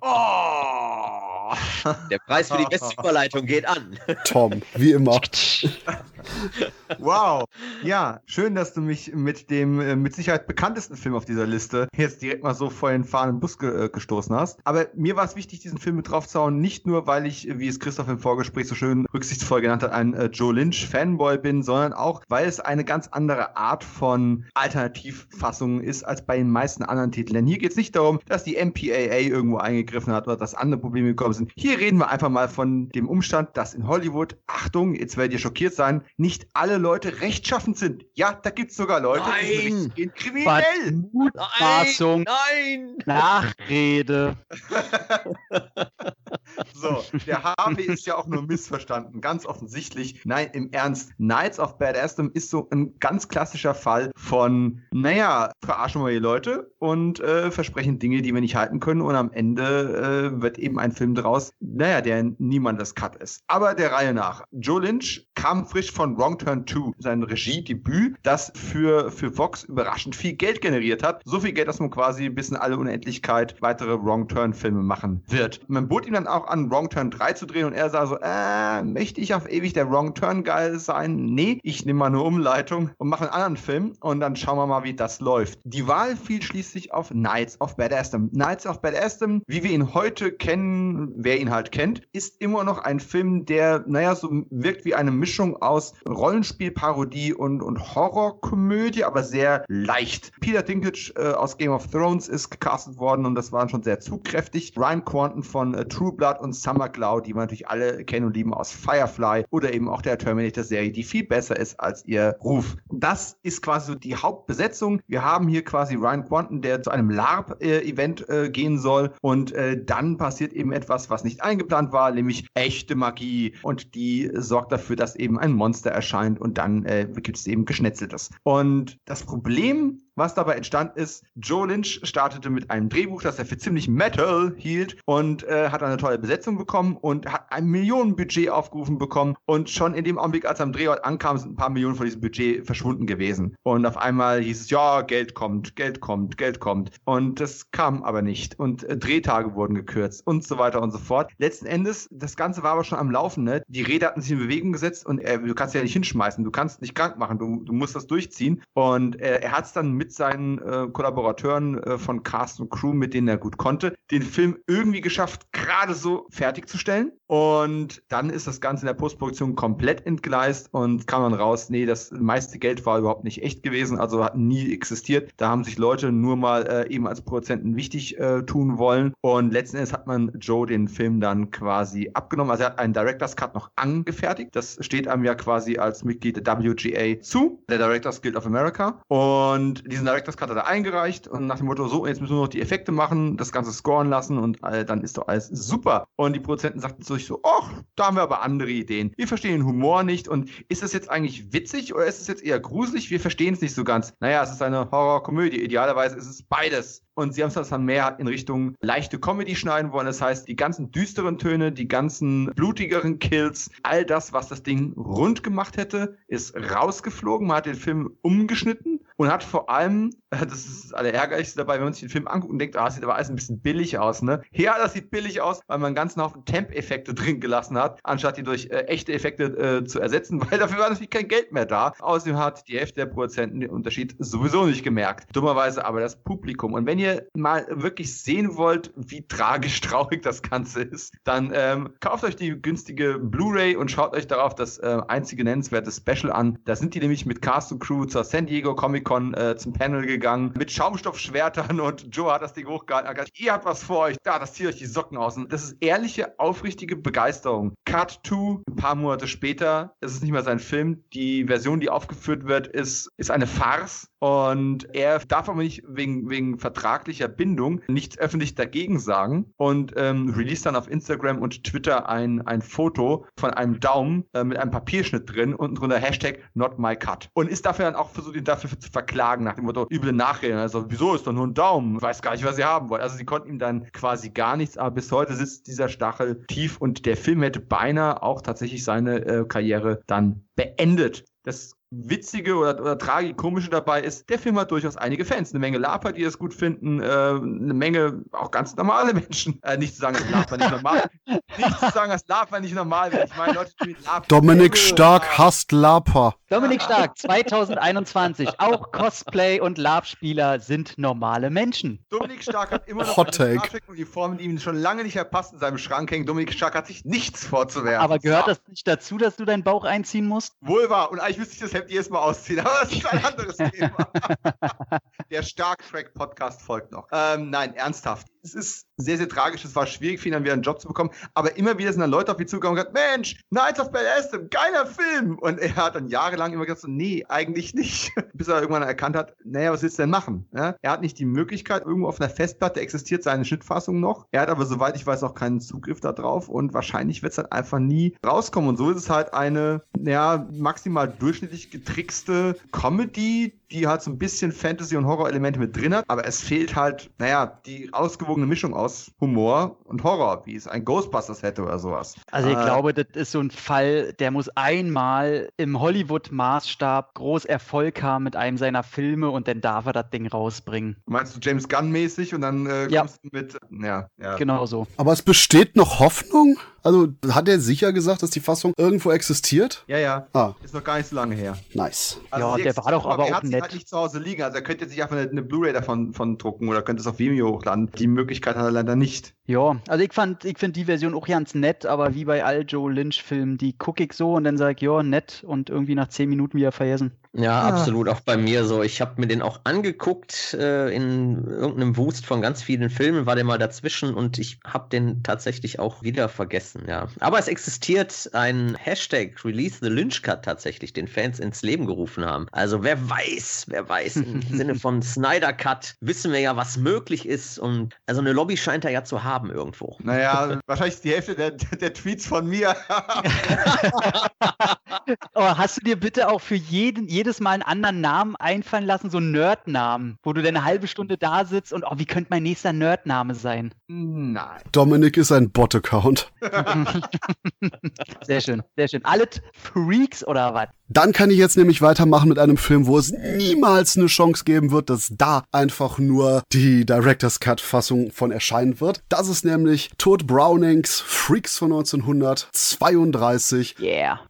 oh. [LAUGHS] Der Preis für die beste Überleitung geht an. Tom, wie immer. [LAUGHS] [LAUGHS] wow. Ja, schön, dass du mich mit dem äh, mit Sicherheit bekanntesten Film auf dieser Liste jetzt direkt mal so vor den fahrenden Bus ge äh, gestoßen hast. Aber mir war es wichtig, diesen Film mit draufzuhauen, nicht nur, weil ich, wie es Christoph im Vorgespräch so schön rücksichtsvoll genannt hat, ein äh, Joe Lynch Fanboy bin, sondern auch, weil es eine ganz andere Art von Alternativfassung ist als bei den meisten anderen Titeln. Denn hier geht es nicht darum, dass die MPAA irgendwo eingegriffen hat oder dass andere Probleme gekommen sind. Hier reden wir einfach mal von dem Umstand, dass in Hollywood, Achtung, jetzt werdet ihr schockiert sein, nicht alle Leute rechtschaffend sind. Ja, da gibt es sogar Leute, Nein. die sind kriminell. Mutmaßung. Nein. Nachrede. [LAUGHS] [LAUGHS] [LAUGHS] so, der Harvey ist ja auch nur missverstanden, ganz offensichtlich. Nein, im Ernst. Knights of Bad Aston ist so ein ganz klassischer Fall von, naja, verarschen wir die Leute und äh, versprechen Dinge, die wir nicht halten können und am Ende äh, wird eben ein Film draus, naja, der niemandes Cut ist. Aber der Reihe nach. Joe Lynch kam frisch von Wrong Turn 2, sein Regiedebüt, das für, für Vox überraschend viel Geld generiert hat. So viel Geld, dass man quasi bis in alle Unendlichkeit weitere Wrong Turn Filme machen wird. Man bot ihm dann auch an, Wrong Turn 3 zu drehen und er sah so, äh, möchte ich auf ewig der Wrong Turn geil sein? Nee, ich nehme mal eine Umleitung und mache einen anderen Film und dann schauen wir mal, wie das läuft. Die Wahl fiel schließlich auf Knights of Bad Aston. Knights of Bad Aston, wie wir ihn heute kennen, wer ihn halt kennt, ist immer noch ein Film, der, naja, so wirkt wie eine Mischung aus Rollenspielparodie und, und Horrorkomödie, aber sehr leicht. Peter Dinklage äh, aus Game of Thrones ist gecastet worden und das war schon sehr zugkräftig. Ryan Quanten von äh, True Blood und Summer Cloud, die wir natürlich alle kennen und lieben aus Firefly oder eben auch der Terminator-Serie, die viel besser ist als ihr Ruf. Das ist quasi so die Hauptbesetzung. Wir haben hier quasi Ryan Quanten, der zu einem LARP-Event äh, gehen soll und äh, dann passiert eben etwas, was nicht eingeplant war, nämlich echte Magie und die sorgt dafür, dass eben ein Monster erscheint und dann äh, gibt es eben Geschnetzeltes. Und das Problem was dabei entstanden ist, Joe Lynch startete mit einem Drehbuch, das er für ziemlich Metal hielt und äh, hat eine tolle Besetzung bekommen und hat ein Millionenbudget aufgerufen bekommen. Und schon in dem Augenblick, als er am Drehort ankam, sind ein paar Millionen von diesem Budget verschwunden gewesen. Und auf einmal hieß es, ja, Geld kommt, Geld kommt, Geld kommt. Und das kam aber nicht. Und äh, Drehtage wurden gekürzt und so weiter und so fort. Letzten Endes, das Ganze war aber schon am Laufen. Ne? Die Räder hatten sich in Bewegung gesetzt und äh, du kannst ja nicht hinschmeißen, du kannst nicht krank machen, du, du musst das durchziehen. Und äh, er hat es dann mit mit seinen äh, Kollaborateuren äh, von Cast und Crew, mit denen er gut konnte, den Film irgendwie geschafft, gerade so fertigzustellen. Und dann ist das Ganze in der Postproduktion komplett entgleist und kam dann raus, nee, das meiste Geld war überhaupt nicht echt gewesen, also hat nie existiert. Da haben sich Leute nur mal äh, eben als Produzenten wichtig äh, tun wollen. Und letzten Endes hat man Joe den Film dann quasi abgenommen. Also er hat einen Director's Cut noch angefertigt. Das steht einem ja quasi als Mitglied der WGA zu, der Directors Guild of America. Und die diesen Director's Cut hat er eingereicht und nach dem Motto, so, jetzt müssen wir noch die Effekte machen, das Ganze scoren lassen und äh, dann ist doch alles super. Und die Produzenten sagten sich so, ach, da haben wir aber andere Ideen. Wir verstehen den Humor nicht und ist das jetzt eigentlich witzig oder ist es jetzt eher gruselig? Wir verstehen es nicht so ganz. Naja, es ist eine Horrorkomödie. Idealerweise ist es beides. Und sie haben es dann mehr in Richtung leichte Comedy schneiden wollen. Das heißt, die ganzen düsteren Töne, die ganzen blutigeren Kills, all das, was das Ding rund gemacht hätte, ist rausgeflogen. Man hat den Film umgeschnitten und hat vor allem, [LAUGHS] das ist das Allerärgerlichste dabei, wenn man sich den Film anguckt und denkt, ah, das sieht aber alles ein bisschen billig aus, ne? Ja, das sieht billig aus, weil man einen ganzen Haufen Temp-Effekte [LAUGHS] drin gelassen hat, anstatt die durch äh, echte Effekte äh, zu ersetzen, [LAUGHS] weil dafür war natürlich kein Geld mehr da. Außerdem hat die Hälfte der Produzenten den Unterschied sowieso nicht gemerkt. Dummerweise aber das Publikum. Und wenn ihr ihr mal wirklich sehen wollt, wie tragisch [LAUGHS] traurig das Ganze ist, dann ähm, kauft euch die günstige Blu-ray und schaut euch darauf das äh, einzige nennenswerte Special an. Da sind die nämlich mit Cast und Crew zur San Diego Comic Con äh, zum Panel gegangen, mit Schaumstoffschwertern [LAUGHS] und Joe hat das Ding hochgehalten. Gesagt, ihr habt was vor euch, da, das zieht euch die Socken aus. Und das ist ehrliche, aufrichtige Begeisterung. Cut 2, ein paar Monate später, es ist nicht mehr sein Film. Die Version, die aufgeführt wird, ist, ist eine Farce. Und er darf aber nicht wegen, wegen vertraglicher Bindung nichts öffentlich dagegen sagen und ähm, release dann auf Instagram und Twitter ein, ein Foto von einem Daumen äh, mit einem Papierschnitt drin und drunter Hashtag not my cut. Und ist dafür dann auch versucht, ihn dafür zu verklagen, nach dem Motto, üble Nachreden. Also, wieso ist doch nur ein Daumen? Weiß gar nicht, was sie haben wollen. Also, sie konnten ihm dann quasi gar nichts, aber bis heute sitzt dieser Stachel tief und der Film hätte beinahe auch tatsächlich seine äh, Karriere dann beendet. Das Witzige oder, oder Tragikomische dabei ist, der Film hat durchaus einige Fans. Eine Menge Laper, die es gut finden, äh, eine Menge auch ganz normale Menschen. Äh, nicht zu sagen, dass Laper nicht normal [LAUGHS] Nicht zu sagen, dass Laper nicht normal wäre. Ich meine, Leute, die mit Laper. Dominik Stark hasst Laper. Dominik Stark, 2021. Auch Cosplay- und LARP-Spieler sind normale Menschen. Dominik Stark hat immer noch Hot eine Trek-Uniform, die ihm schon lange nicht verpasst in seinem Schrank hängen. Dominik Stark hat sich nichts vorzuwerfen. Aber gehört das nicht dazu, dass du deinen Bauch einziehen musst? Wohl wahr. Und eigentlich müsste ich das Hemd jedes Mal ausziehen, aber das ist ein anderes [LAUGHS] Thema. Der Star Trek Podcast folgt noch. Ähm, nein, ernsthaft. Es ist sehr, sehr tragisch. Es war schwierig ihn, dann wieder einen Job zu bekommen. Aber immer wieder sind dann Leute auf ihn zugekommen und gesagt, Mensch, Knights of Bel geiler Film. Und er hat dann jahrelang immer gesagt, so, nee, eigentlich nicht. [LAUGHS] Bis er irgendwann erkannt hat, naja, was willst du denn machen? Ja? Er hat nicht die Möglichkeit, irgendwo auf einer Festplatte existiert seine Schnittfassung noch. Er hat aber, soweit ich weiß, auch keinen Zugriff darauf und wahrscheinlich wird es dann einfach nie rauskommen. Und so ist es halt eine, ja, maximal durchschnittlich getrickste Comedy, die halt so ein bisschen Fantasy- und Horror-Elemente mit drin hat, aber es fehlt halt, naja, die ausgewogene Mischung aus Humor und Horror, wie es ein Ghostbusters hätte oder sowas. Also ich Äh, glaube, das ist so ein Fall, der muss einmal im Hollywood-Maßstab groß Erfolg haben mit einem seiner Filme und dann darf er das Ding rausbringen. Meinst du James Gunn-mäßig und dann äh, Ja. kommst du mit, ja, ja. Genau so. Aber es besteht noch Hoffnung? Also hat er sicher gesagt, dass die Fassung irgendwo existiert? Ja, ja. Ah, Ist noch gar nicht so lange her. nice. Ja, sie der war doch aber er auch nett. halt nicht zu Hause liegen. Also er könnte jetzt nicht einfach eine, eine Blu-ray davon von drucken oder könnte es auf Vimeo hochladen. Die Möglichkeit hat er leider nicht. Ja, also ich fand, ich finde die Version auch ganz nett, aber wie bei all Joe Lynch-Filmen, die gucke ich so und dann sage ich, ja, nett und irgendwie nach zehn Minuten wieder vergessen. Ja, Ah. absolut, auch bei mir so. Ich habe mir den auch angeguckt äh, in irgendeinem Wust von ganz vielen Filmen, war der mal dazwischen und ich habe den tatsächlich auch wieder vergessen, ja. Aber es existiert ein Hashtag Release the Lynch Cut tatsächlich, den Fans ins Leben gerufen haben. Also wer weiß, wer weiß, im [LAUGHS] Sinne von Snyder Cut wissen wir ja, was möglich ist und also eine Lobby scheint er ja zu haben irgendwo. Naja, [LAUGHS] wahrscheinlich die Hälfte der, der Tweets von mir. [LAUGHS] Aber hast du dir bitte auch für jeden, jedes Mal einen anderen Namen einfallen lassen, so einen Nerd-Namen, wo du dann eine halbe Stunde da sitzt und, oh, wie könnte mein nächster Nerd-Name sein? Nein. Dominik ist ein Bot-Account. Sehr schön, sehr schön. Alle Freaks oder was? Dann kann ich jetzt nämlich weitermachen mit einem Film, wo es niemals eine Chance geben wird, dass da einfach nur die Director's Cut Fassung von erscheinen wird. Das ist nämlich Todd Brownings Freaks von 1932. Yeah.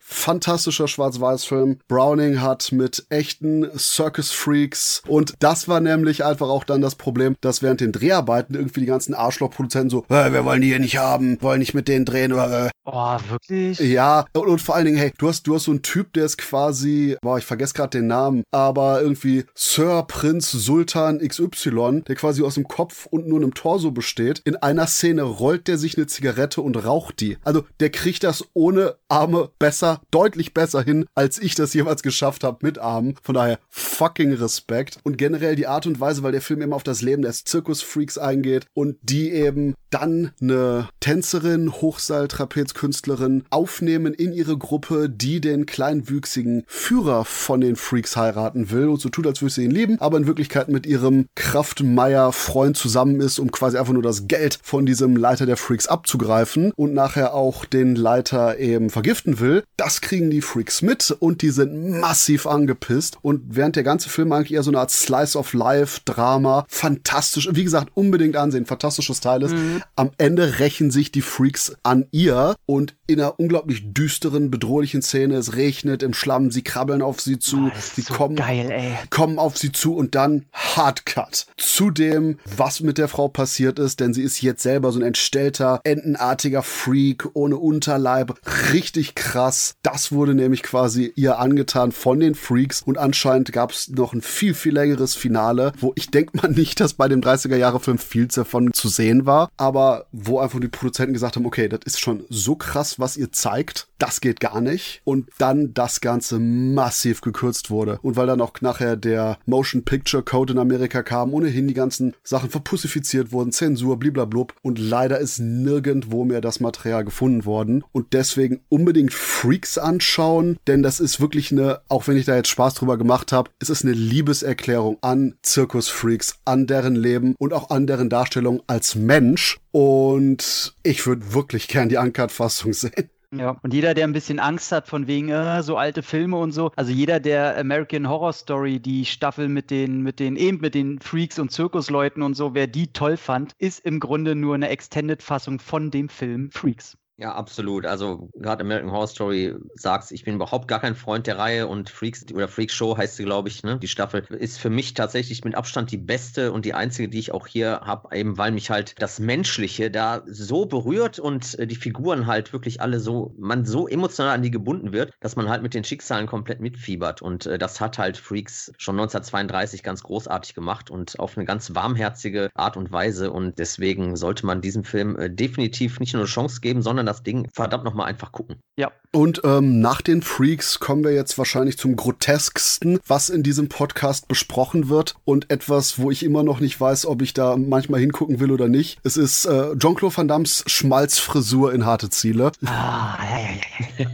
Fantastischer Schwarz-Weiß-Film. Browning hat mit echten Circus-Freaks und das war nämlich einfach auch dann das Problem, dass während den Dreharbeiten irgendwie die ganzen Arschloch-Produzenten so, äh, wir wollen die hier nicht haben, wollen nicht mit denen drehen, äh, Oh, wirklich? ja, und, und vor allen Dingen, hey, du hast, du hast so einen Typ, der ist quasi, boah, ich vergesse gerade den Namen, aber irgendwie Sir Prinz Sultan XY, der quasi aus dem Kopf und nur einem Torso besteht. In einer Szene rollt der sich eine Zigarette und raucht die. Also der kriegt das ohne Arme besser deutlich deutlich besser hin, als ich das jemals geschafft habe mit Armen. Von daher fucking Respekt. Und generell die Art und Weise, weil der Film immer auf das Leben des Zirkusfreaks eingeht und die eben dann eine Tänzerin, Hochseiltrapezkünstlerin aufnehmen in ihre Gruppe, die den kleinwüchsigen Führer von den Freaks heiraten will und so tut, als würde sie ihn lieben, aber in Wirklichkeit mit ihrem Kraftmeier-Freund zusammen ist, um quasi einfach nur das Geld von diesem Leiter der Freaks abzugreifen und nachher auch den Leiter eben vergiften will. Das kriegen die Freaks mit und die sind massiv angepisst und während der ganze Film eigentlich eher so eine Art Slice of Life Drama, fantastisch, wie gesagt, unbedingt ansehen, fantastisches Teil ist. Mhm. Am Ende rächen sich die Freaks an ihr und in einer unglaublich düsteren, bedrohlichen Szene, es regnet im Schlamm, sie krabbeln auf sie zu, oh, sie so kommen, geil, kommen auf sie zu und dann Hardcut zu dem, was mit der Frau passiert ist, denn sie ist jetzt selber so ein entstellter, entenartiger Freak ohne Unterleib, richtig krass. Das wurde nämlich quasi ihr angetan von den Freaks und anscheinend gab es noch ein viel, viel längeres Finale, wo ich denke mal nicht, dass bei dem 30er Jahre Film viel davon zu sehen war, aber wo einfach die Produzenten gesagt haben, okay, das ist schon so krass, was ihr zeigt, das geht gar nicht. Und dann das Ganze massiv gekürzt wurde. Und weil dann auch nachher der Motion Picture Code in Amerika kam, ohnehin die ganzen Sachen verpussifiziert wurden, Zensur, bliblablub. Und leider ist nirgendwo mehr das Material gefunden worden. Und deswegen unbedingt Freaks anschauen, denn das ist wirklich eine, auch wenn ich da jetzt Spaß drüber gemacht habe, es ist eine Liebeserklärung an Zirkusfreaks, an deren Leben und auch an deren Darstellung als Mensch. Und ich würde wirklich gern die Uncut-Fassung sehen. Ja, und jeder, der ein bisschen Angst hat von wegen äh, so alte Filme und so, also jeder, der American Horror Story, die Staffel mit den, mit den, eben mit den Freaks und Zirkusleuten und so, wer die toll fand, ist im Grunde nur eine Extended-Fassung von dem Film Freaks. Ja, absolut. Also gerade American Horror Story sagst, ich bin überhaupt gar kein Freund der Reihe und Freaks oder Freak Show heißt sie, glaube ich, ne? Die Staffel ist für mich tatsächlich mit Abstand die beste und die einzige, die ich auch hier habe, eben weil mich halt das Menschliche da so berührt und äh, die Figuren halt wirklich alle so, man so emotional an die gebunden wird, dass man halt mit den Schicksalen komplett mitfiebert. Und äh, das hat halt Freaks schon 1932 ganz großartig gemacht und auf eine ganz warmherzige Art und Weise. Und deswegen sollte man diesem Film äh, definitiv nicht nur eine Chance geben, sondern das Ding verdammt nochmal einfach gucken. Ja. Und ähm, nach den Freaks kommen wir jetzt wahrscheinlich zum grotesksten, was in diesem Podcast besprochen wird. Und etwas, wo ich immer noch nicht weiß, ob ich da manchmal hingucken will oder nicht. Es ist äh, Jean-Claude Van Dammes Schmalzfrisur in harte Ziele. Ah, ja, ja, ja.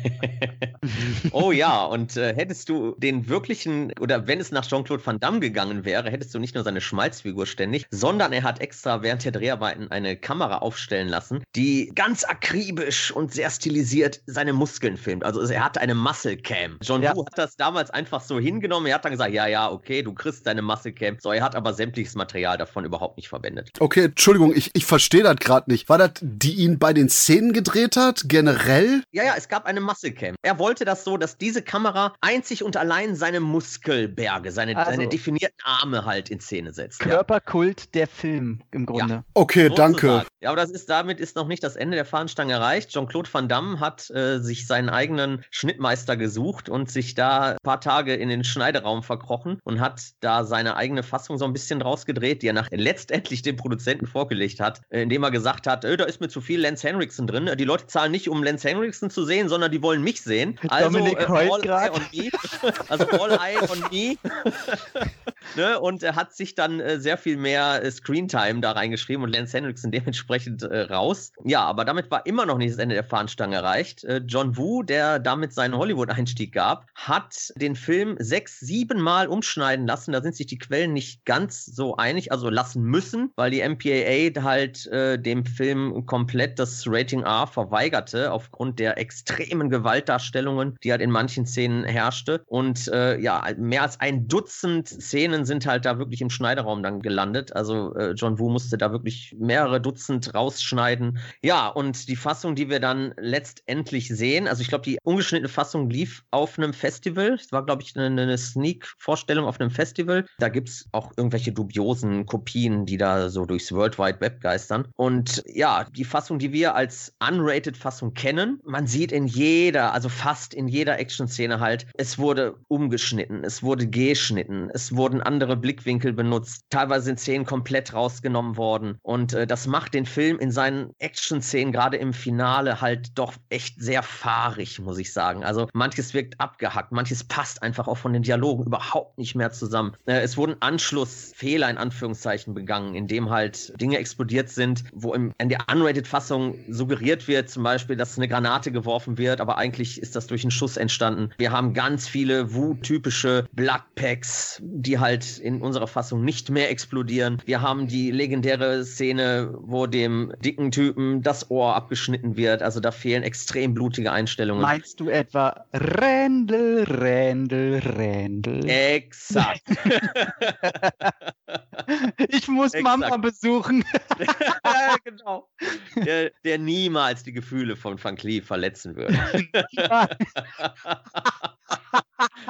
[LAUGHS] oh ja, und äh, hättest du den wirklichen, oder wenn es nach Jean-Claude Van Damme gegangen wäre, hättest du nicht nur seine Schmalzfigur ständig, sondern er hat extra während der Dreharbeiten eine Kamera aufstellen lassen, die ganz akribisch akribisch und sehr stilisiert seine Muskeln filmt. Also er hatte eine Muscle Cam. John ja. Woo hat das damals einfach so hingenommen. Er hat dann gesagt, ja, ja, okay, du kriegst deine Muscle Cam. So, er hat aber sämtliches Material davon überhaupt nicht verwendet. Okay, Entschuldigung, ich, ich verstehe das gerade nicht. War das, die ihn bei den Szenen gedreht hat, generell? Ja, ja, es gab eine Muscle Cam. Er wollte das so, dass diese Kamera einzig und allein seine Muskelberge, seine, also, seine definierten Arme halt in Szene setzt. Körperkult ja. der Film im Grunde. Ja. Okay, so danke. Ja, aber das ist damit ist noch nicht das Ende der Fahnenstange erreicht erreicht. Jean-Claude Van Damme hat äh, sich seinen eigenen Schnittmeister gesucht und sich da ein paar Tage in den Schneideraum verkrochen und hat da seine eigene Fassung so ein bisschen draus gedreht, die er nach letztendlich dem Produzenten vorgelegt hat, äh, indem er gesagt hat, äh, da ist mir zu viel Lance Henriksen drin. Die Leute zahlen nicht, um Lance Henriksen zu sehen, sondern die wollen mich sehen. Also äh, all eye on me. also all eye on me. [LAUGHS] ne? Und er hat sich dann äh, sehr viel mehr äh, Screentime da reingeschrieben und Lance Henriksen dementsprechend äh, raus. Ja, aber damit war immer noch nicht das Ende der Fahnenstange erreicht. John Woo, der damit seinen Hollywood-Einstieg gab, hat den Film sechs, sieben Mal umschneiden lassen. Da sind sich die Quellen nicht ganz so einig, also lassen müssen, weil die MPAA halt äh, dem Film komplett das Rating R verweigerte, aufgrund der extremen Gewaltdarstellungen, die halt in manchen Szenen herrschte. Und äh, ja, mehr als ein Dutzend Szenen sind halt da wirklich im Schneideraum dann gelandet. Also äh, John Woo musste da wirklich mehrere Dutzend rausschneiden. Ja, und die Fassung, die wir dann letztendlich sehen. Also ich glaube, die ungeschnittene Fassung lief auf einem Festival. Es war, glaube ich, eine, eine Sneak-Vorstellung auf einem Festival. Da gibt es auch irgendwelche dubiosen Kopien, die da so durchs World Wide Web geistern. Und ja, die Fassung, die wir als unrated Fassung kennen, man sieht in jeder, also fast in jeder Action-Szene halt, es wurde umgeschnitten, es wurde geschnitten, es wurden andere Blickwinkel benutzt. Teilweise sind Szenen komplett rausgenommen worden. Und äh, das macht den Film in seinen Action-Szenen, gerade im Finale, halt doch echt sehr fahrig, muss ich sagen. Also manches wirkt abgehackt, manches passt einfach auch von den Dialogen überhaupt nicht mehr zusammen. Äh, es wurden Anschlussfehler in Anführungszeichen begangen, indem halt Dinge explodiert sind, wo in der Unrated-Fassung suggeriert wird, zum Beispiel, dass eine Granate geworfen wird, aber eigentlich ist das durch einen Schuss entstanden. Wir haben ganz viele Wu-typische Bloodpacks, die halt in unserer Fassung nicht mehr explodieren. Wir haben die legendäre Szene, wo dem dicken Typen das Ohr abgeschnitten wird. Also da fehlen extrem blutige Einstellungen. Meinst du etwa Rändel, Rändel, Rändel? Exakt. [LAUGHS] ich muss Exakt. Mama besuchen. [LAUGHS] ja, genau. Der, der niemals die Gefühle von Van Cleef verletzen würde. [LAUGHS]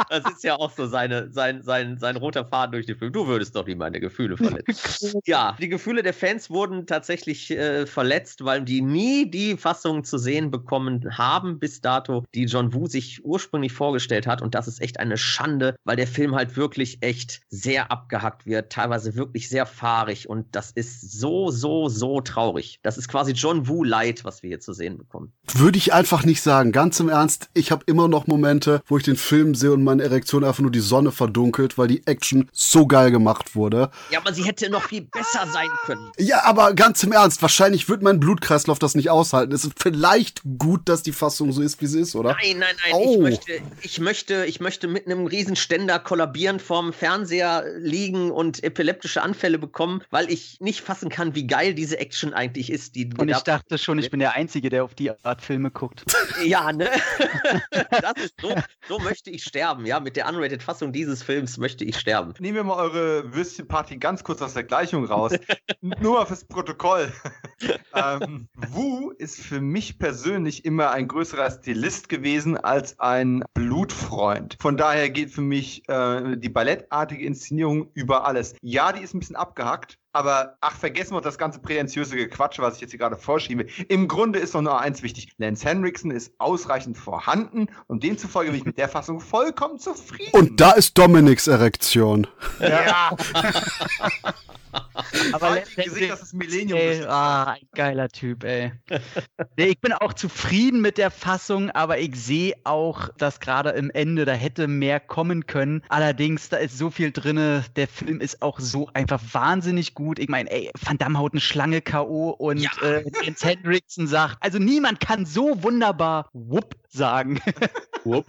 Das ist ja auch so seine, sein, sein, sein roter Faden durch den Film. Du würdest doch nie meine Gefühle verletzen. [LAUGHS] ja, die Gefühle der Fans wurden tatsächlich äh, verletzt, weil die nie die Fassung zu sehen bekommen haben bis dato, die John Woo sich ursprünglich vorgestellt hat. Und das ist echt eine Schande, weil der Film halt wirklich echt sehr abgehackt wird, teilweise wirklich sehr fahrig. Und das ist so, so, so traurig. Das ist quasi John Woo Light, was wir hier zu sehen bekommen. Würde ich einfach nicht sagen. Ganz im Ernst, ich habe immer noch Momente, wo ich den Film sehe und meine Erektion einfach nur die Sonne verdunkelt, weil die Action so geil gemacht wurde. Ja, aber sie hätte noch viel besser sein können. Ja, aber ganz im Ernst, wahrscheinlich wird mein Blutkreislauf das nicht aushalten. Es ist vielleicht gut, dass die Fassung so ist, wie sie ist, oder? Nein, nein, nein. Oh. Ich, möchte, ich, möchte, ich möchte mit einem Riesenständer kollabieren vorm Fernseher liegen und epileptische Anfälle bekommen, weil ich nicht fassen kann, wie geil diese Action eigentlich ist. Die, Und ich da- dachte schon, ich bin der Einzige, der auf die Art Filme guckt. Ja, ne? [LAUGHS] das ist so, so möchte ich sterben, ja. Mit der Unrated-Fassung dieses Films möchte ich sterben. Nehmen wir mal eure Würstchenparty ganz kurz aus der Gleichung raus. [LAUGHS] Nur mal fürs Protokoll. [LAUGHS] ähm, Wu ist für mich persönlich immer ein größerer Stilist gewesen als ein Blutfreund. Von daher geht für mich äh, die ballettartige Inszenierung über alles. Ja, die ist ein bisschen abgehackt. Aber ach, vergessen wir das ganze prätentiöse Gequatsche, was ich jetzt hier gerade vorschiebe. Im Grunde ist doch nur eins wichtig. Lance Henriksen ist ausreichend vorhanden und demzufolge bin ich mit der Fassung vollkommen zufrieden. Und da ist Dominiks Erektion. ja, [LAUGHS] [LAUGHS] [LAUGHS] Aber Halt im Gesicht, das ist Millennium. Ey, ah, ein geiler Typ, ey. [LAUGHS] ich bin auch zufrieden mit der Fassung, aber ich sehe auch, dass gerade im Ende, da hätte mehr kommen können. Allerdings, da ist so viel drinne. Der Film ist auch so einfach wahnsinnig gut. Ich meine, ey, Van Damme haut eine Schlange K.O. und Ja. äh, Jens Hendrickson sagt, also niemand kann so wunderbar Wupp sagen. [LAUGHS] Whoop.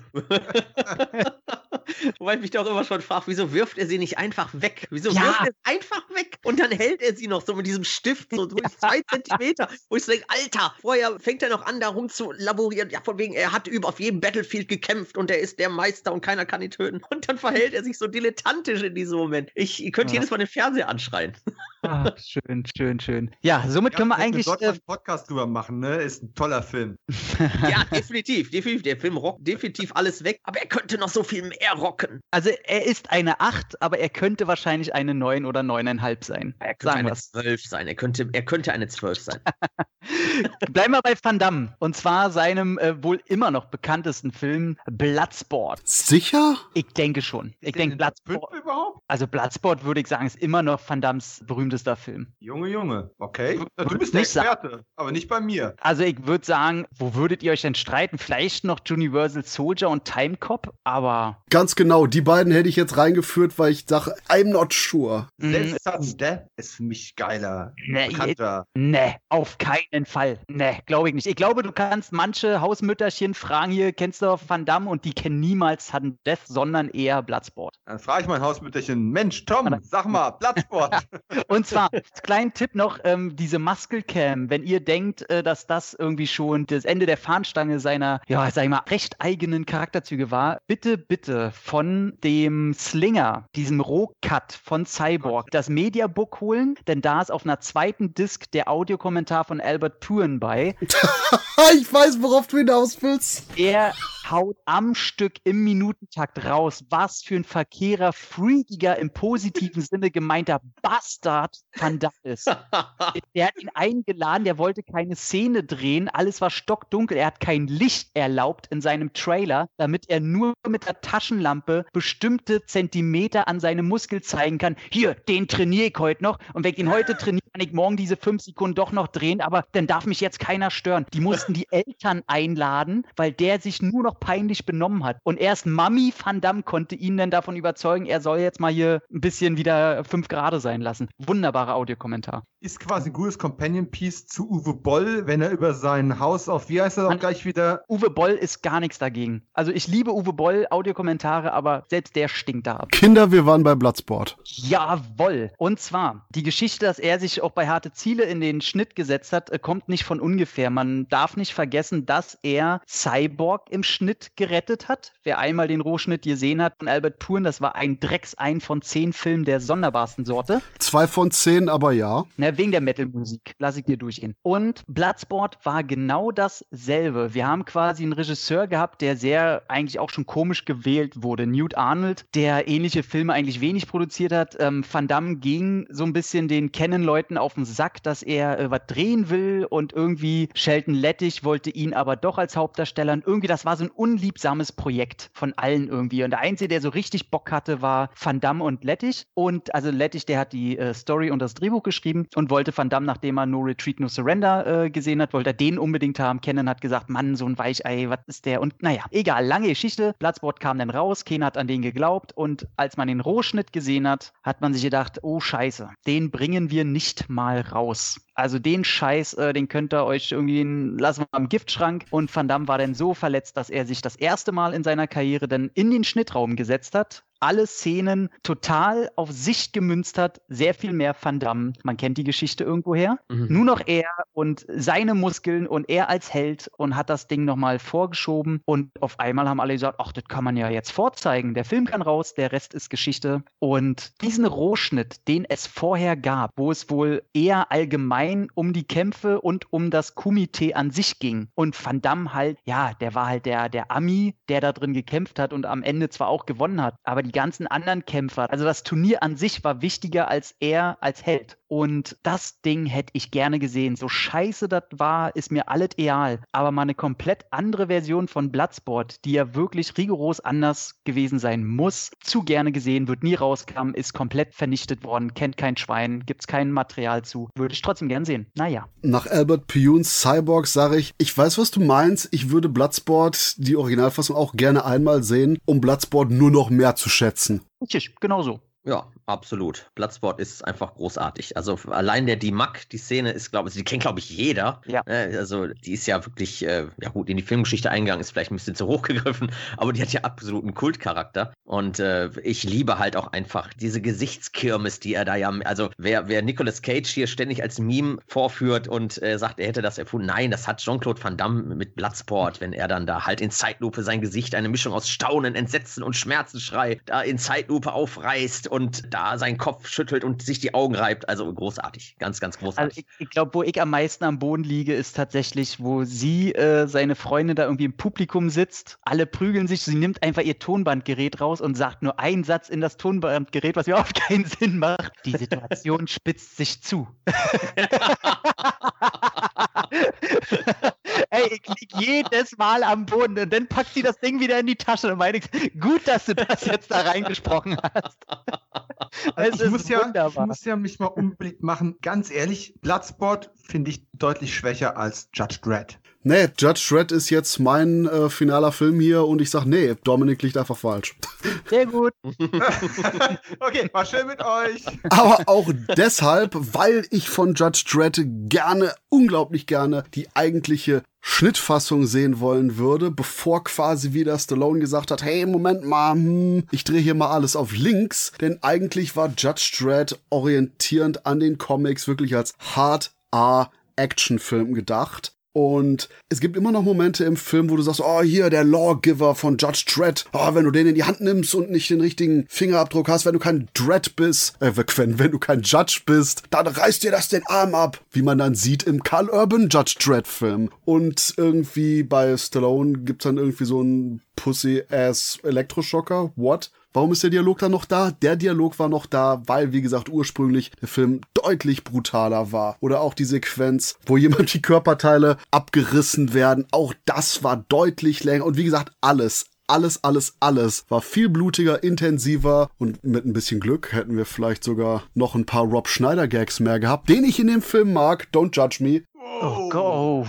Wobei ich mich doch immer schon frage, wieso wirft er sie nicht einfach weg? Wieso Ja. wirft er sie einfach weg? Und dann hält er sie noch so mit diesem Stift, so durch [LAUGHS] zwei Zentimeter. Wo ich so denke, Alter, vorher fängt er noch an, da rum zu laborieren. Ja, von wegen, er hat über auf jedem Battlefield gekämpft und er ist der Meister und keiner kann ihn töten. Und dann verhält er sich so dilettantisch in diesem Moment. Ich, ich könnte Ja. jedes Mal den Fernseher anschreien. Schön, schön, schön. Ja, somit können wir eigentlich. dort Äh, einen Podcast drüber machen, ne? Ist ein toller Film. [LAUGHS] Ja, definitiv, definitiv. Der Film rockt definitiv alles weg, aber er könnte noch so viel mehr rocken. also, er ist eine 8, aber er könnte wahrscheinlich eine 9 oder 9,5 sein. Er könnte Sagen eine wir's. 12 sein. Er könnte, er könnte eine 12 sein. [LAUGHS] Bleiben wir bei Van Damme. Und zwar seinem äh, wohl immer noch bekanntesten Film Bloodsport. Sicher? Ich denke schon. Ich denke, Bloodsport. überhaupt? Also Bloodsport würde ich sagen, ist immer noch Van Dammes berühmtester Film. Junge, Junge. Okay. Du bist der nicht sagen. Experte, aber nicht bei mir. Also ich würde sagen, wo würdet ihr euch denn streiten? Vielleicht noch Universal Soldier und Time Cop, aber Ganz genau, die beiden hätte ich jetzt reingeführt, weil ich sage, I'm not sure. mh, Selbst Sudden Death ist für mich geiler. Nee, bekannter. ne, auf keinen Fall. Ne, glaube ich nicht. Ich glaube, du kannst manche Hausmütterchen fragen hier, kennst du Van Damme und die kennen niemals Sudden Death, sondern eher Bloodsport. Dann frage ich mein Hausmütterchen, Mensch, Tom, sag mal, Blattsport. [LAUGHS] Und zwar, als kleinen Tipp noch, ähm, diese Muscle Cam, wenn ihr denkt, äh, dass das irgendwie schon das Ende der Fahnenstange seiner, ja, sag ich mal, recht eigenen Charakterzüge war, bitte, bitte von dem Slinger, diesem Rohcut von Cyborg, das Mediabook holen, denn da ist auf einer zweiten Disc der Audiokommentar von Albert Puren bei. [LAUGHS] ich weiß, worauf du hinaus willst. Er haut am Stück im Minutentakt raus, was für ein verkehrer, freakiger, im positiven [LAUGHS] Sinne gemeinter Bastard Van Damme ist. [LAUGHS] der hat ihn eingeladen, der wollte keine Szene drehen, alles war stockdunkel, er hat kein Licht erlaubt in seinem Trailer, damit er nur mit der Taschenlampe bestimmte Zentimeter an seinem Muskel zeigen kann. Hier, den trainiere ich heute noch und wenn ich ihn heute [LAUGHS] trainiere, kann ich morgen diese fünf Sekunden doch noch drehen, aber dann darf mich jetzt keiner stören. Die mussten die Eltern einladen, weil der sich nur noch peinlich benommen hat. Und erst Mami Van Damme konnte ihn dann davon überzeugen, er soll jetzt mal hier ein bisschen wieder fünf Grade sein lassen. Wunderbarer Audiokommentar. Ist quasi ein gutes Companion-Piece zu Uwe Boll, wenn er über sein Haus auf, wie heißt er auch gleich wieder? Uwe Boll ist gar nichts dagegen. Also ich liebe Uwe Boll Audiokommentare, aber selbst der stinkt da ab. Kinder, wir waren bei Bloodsport. Jawoll. Und zwar, die Geschichte, dass er sich auch bei harte Ziele in den Schnitt gesetzt hat, äh, kommt nicht von ungefähr. Man darf nicht vergessen, dass er Cyborg im Schnitt gerettet hat. Wer einmal den Rohschnitt gesehen hat von Albert Puren, das war ein Drecksein von zehn Filmen der sonderbarsten Sorte. Zwei von zehn, aber ja. Na, wegen der Metal-Musik. Lass ich dir durchgehen. Und Bloodsport war genau dasselbe. Wir haben quasi einen Regisseur gehabt, der sehr eigentlich auch schon komisch gewählt wurde. Newt Arnold, der ähnliche Filme eigentlich wenig produziert hat. Ähm, Van Damme ging so ein bisschen den Canon-Leuten auf den Sack, dass er äh, was drehen will und irgendwie Shelton Lettich wollte ihn aber doch als Hauptdarsteller. Und irgendwie, das war so ein unliebsames Projekt von allen irgendwie. Und der Einzige, der so richtig Bock hatte, war Van Damme und Lettich. Und also Lettich, der hat die äh, Story und das Drehbuch geschrieben und wollte Van Damme, nachdem er No Retreat, No Surrender äh, gesehen hat, wollte er den unbedingt haben. Kennen hat gesagt, Mann, so ein Weichei, was ist der? Und naja, egal, lange Geschichte. Bloodsport kam dann raus, Ken hat an den geglaubt und als man den Rohschnitt gesehen hat, hat man sich gedacht, oh Scheiße, den bringen wir nicht mal raus. Also den Scheiß, äh, den könnt ihr euch irgendwie lassen wir am Giftschrank. Und Van Damme war dann so verletzt, dass er sich das erste Mal in seiner Karriere dann in den Schnittraum gesetzt hat, alle Szenen total auf sich gemünzt hat. Sehr viel mehr Van Damme. Man kennt die Geschichte irgendwoher. Mhm. Nur noch er und seine Muskeln und er als Held und hat das Ding nochmal vorgeschoben. Und auf einmal haben alle gesagt, ach, das kann man ja jetzt vorzeigen. Der Film kann raus, der Rest ist Geschichte. Und diesen Rohschnitt, den es vorher gab, wo es wohl eher allgemein um die Kämpfe und um das Komitee an sich ging. Und Van Damme halt, ja, der war halt der, der Ami, der da drin gekämpft hat und am Ende zwar auch gewonnen hat, aber die ganzen anderen Kämpfer, also das Turnier an sich war wichtiger als er als Held. Und das Ding hätte ich gerne gesehen. So scheiße das war, ist mir alles egal. Aber mal eine komplett andere Version von Bloodsport, die ja wirklich rigoros anders gewesen sein muss, zu gerne gesehen, wird nie rauskam, ist komplett vernichtet worden, kennt kein Schwein, gibt's kein Material zu. Würde ich trotzdem gern sehen. Naja. Nach Albert Punes Cyborg sage ich, ich weiß, was du meinst. Ich würde Bloodsport, die Originalfassung, auch gerne einmal sehen, um Bloodsport nur noch mehr zu schätzen. Richtig, genau so. Ja, absolut. Bloodsport ist einfach großartig. Also allein der D-Mac, die Szene ist, glaube ich, die kennt, glaube ich, jeder. Ja. Äh, Also die ist ja wirklich, äh, ja gut, in die Filmgeschichte eingegangen, ist vielleicht ein bisschen zu hoch gegriffen, [LAUGHS] aber die hat ja absoluten Kultcharakter. Und äh, ich liebe halt auch einfach diese Gesichtskirmes, die er da ja, also wer, wer Nicolas Cage hier ständig als Meme vorführt und äh, sagt, er hätte das erfunden, nein, das hat Jean-Claude Van Damme mit Bloodsport, wenn er dann da halt in Zeitlupe sein Gesicht, eine Mischung aus Staunen, Entsetzen und Schmerzensschrei, da in Zeitlupe aufreißt und da seinen Kopf schüttelt und sich die Augen reibt. Also großartig. Ganz, ganz Also großartig. ich, ich glaube, wo ich am meisten am Boden liege, ist tatsächlich, wo sie, äh, seine Freundin da irgendwie im Publikum sitzt. Alle prügeln sich. Sie nimmt einfach ihr Tonbandgerät raus und sagt nur einen Satz in das Tonbandgerät, was überhaupt [LAUGHS] keinen Sinn macht. Die Situation [LAUGHS] spitzt sich zu. [LAUGHS] Ey, ich lieg jedes Mal am Boden und dann packt sie das Ding wieder in die Tasche und meine, gut, dass du das jetzt da reingesprochen hast. [LAUGHS] Es ich, muss ja, ich muss ja mich mal unbedingt machen. Ganz ehrlich, Bloodsport finde ich deutlich schwächer als Judge Dredd. Nee, Judge Dredd ist jetzt mein äh, finaler Film hier und ich sag, nee, Dominik liegt einfach falsch. [LAUGHS] Sehr gut. [LAUGHS] okay, war schön mit euch. Aber auch deshalb, weil ich von Judge Dredd gerne, unglaublich gerne, die eigentliche Schnittfassung sehen wollen würde, bevor quasi wieder Stallone gesagt hat, hey, Moment mal, hm, ich drehe hier mal alles auf links, denn eigentlich war Judge Dredd orientierend an den Comics wirklich als Hard R Actionfilm gedacht. Und es gibt immer noch Momente im Film, wo du sagst, oh, hier, der Lawgiver von Judge Dredd. Oh, wenn du den in die Hand nimmst und nicht den richtigen Fingerabdruck hast, wenn du kein Dredd bist, äh, wenn, wenn du kein Judge bist, dann reißt dir das den Arm ab. Wie man dann sieht im Carl Urban Judge Dredd Film. Und irgendwie bei Stallone gibt's dann irgendwie so einen Pussy-Ass Elektroschocker. What? Warum ist der Dialog dann noch da? Der Dialog war noch da, weil, wie gesagt, ursprünglich der Film deutlich brutaler war. Oder auch die Sequenz, wo jemand [LAUGHS] die Körperteile abgerissen werden. Auch das war deutlich länger. Und wie gesagt, alles, alles, alles, alles war viel blutiger, intensiver und mit ein bisschen Glück hätten wir vielleicht sogar noch ein paar Rob Schneider Gags mehr gehabt, den ich in dem Film mag. Don't judge me. Oh, go.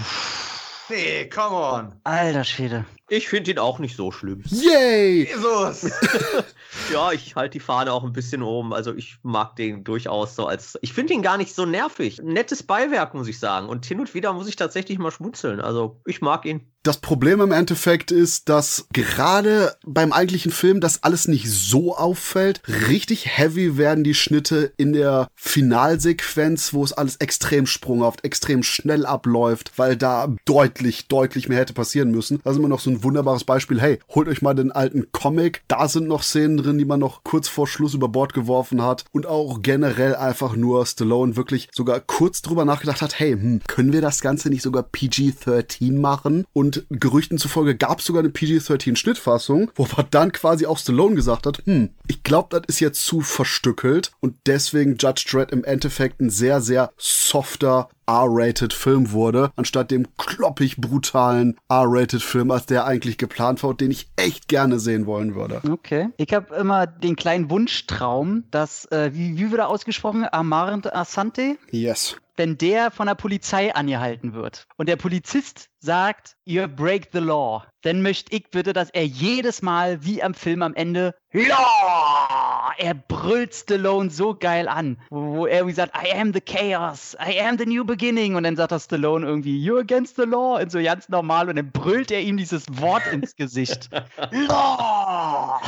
Nee, come on. Alter Schwede. Ich finde ihn auch nicht so schlimm. Yay! Jesus. [LAUGHS] Ja, ich halte die Fahne auch ein bisschen oben. Also ich mag den durchaus so als. Ich finde ihn gar nicht so nervig. Nettes Beiwerk, muss ich sagen. Und hin und wieder muss ich tatsächlich mal schmunzeln. Also ich mag ihn. Das Problem im Endeffekt ist, dass gerade beim eigentlichen Film das alles nicht so auffällt. Richtig heavy werden die Schnitte in der Finalsequenz, wo es alles extrem sprunghaft, extrem schnell abläuft, weil da deutlich, deutlich mehr hätte passieren müssen. Das ist immer noch so ein wunderbares Beispiel. Hey, holt euch mal den alten Comic. Da sind noch Szenen drin, die man noch kurz vor Schluss über Bord geworfen hat. Und auch generell einfach nur Stallone wirklich sogar kurz drüber nachgedacht hat, hey, hm, können wir das Ganze nicht sogar PG-13 machen? Und Gerüchten zufolge gab es sogar eine PG-13-Schnittfassung, wo man dann quasi auch Stallone gesagt hat, hm, ich glaube, das ist jetzt zu verstückelt und deswegen Judge Dredd im Endeffekt ein sehr, sehr softer R-rated Film wurde, anstatt dem kloppig brutalen R-rated Film, als der eigentlich geplant war und den ich echt gerne sehen wollen würde. Okay. Ich habe immer den kleinen Wunschtraum, dass, äh, wie, wie wird er ausgesprochen? Amarant Asante? Yes. Wenn der von der Polizei angehalten wird und der Polizist sagt, ihr break the law, dann möchte ich bitte, dass er jedes Mal, wie am Film am Ende, Law! Er brüllt Stallone so geil an, wo, wo er irgendwie sagt, I am the chaos, I am the new beginning. Und dann sagt er Stallone irgendwie, you're against the law. Und so ganz normal. Und dann brüllt er ihm dieses Wort [LAUGHS] ins Gesicht. Law!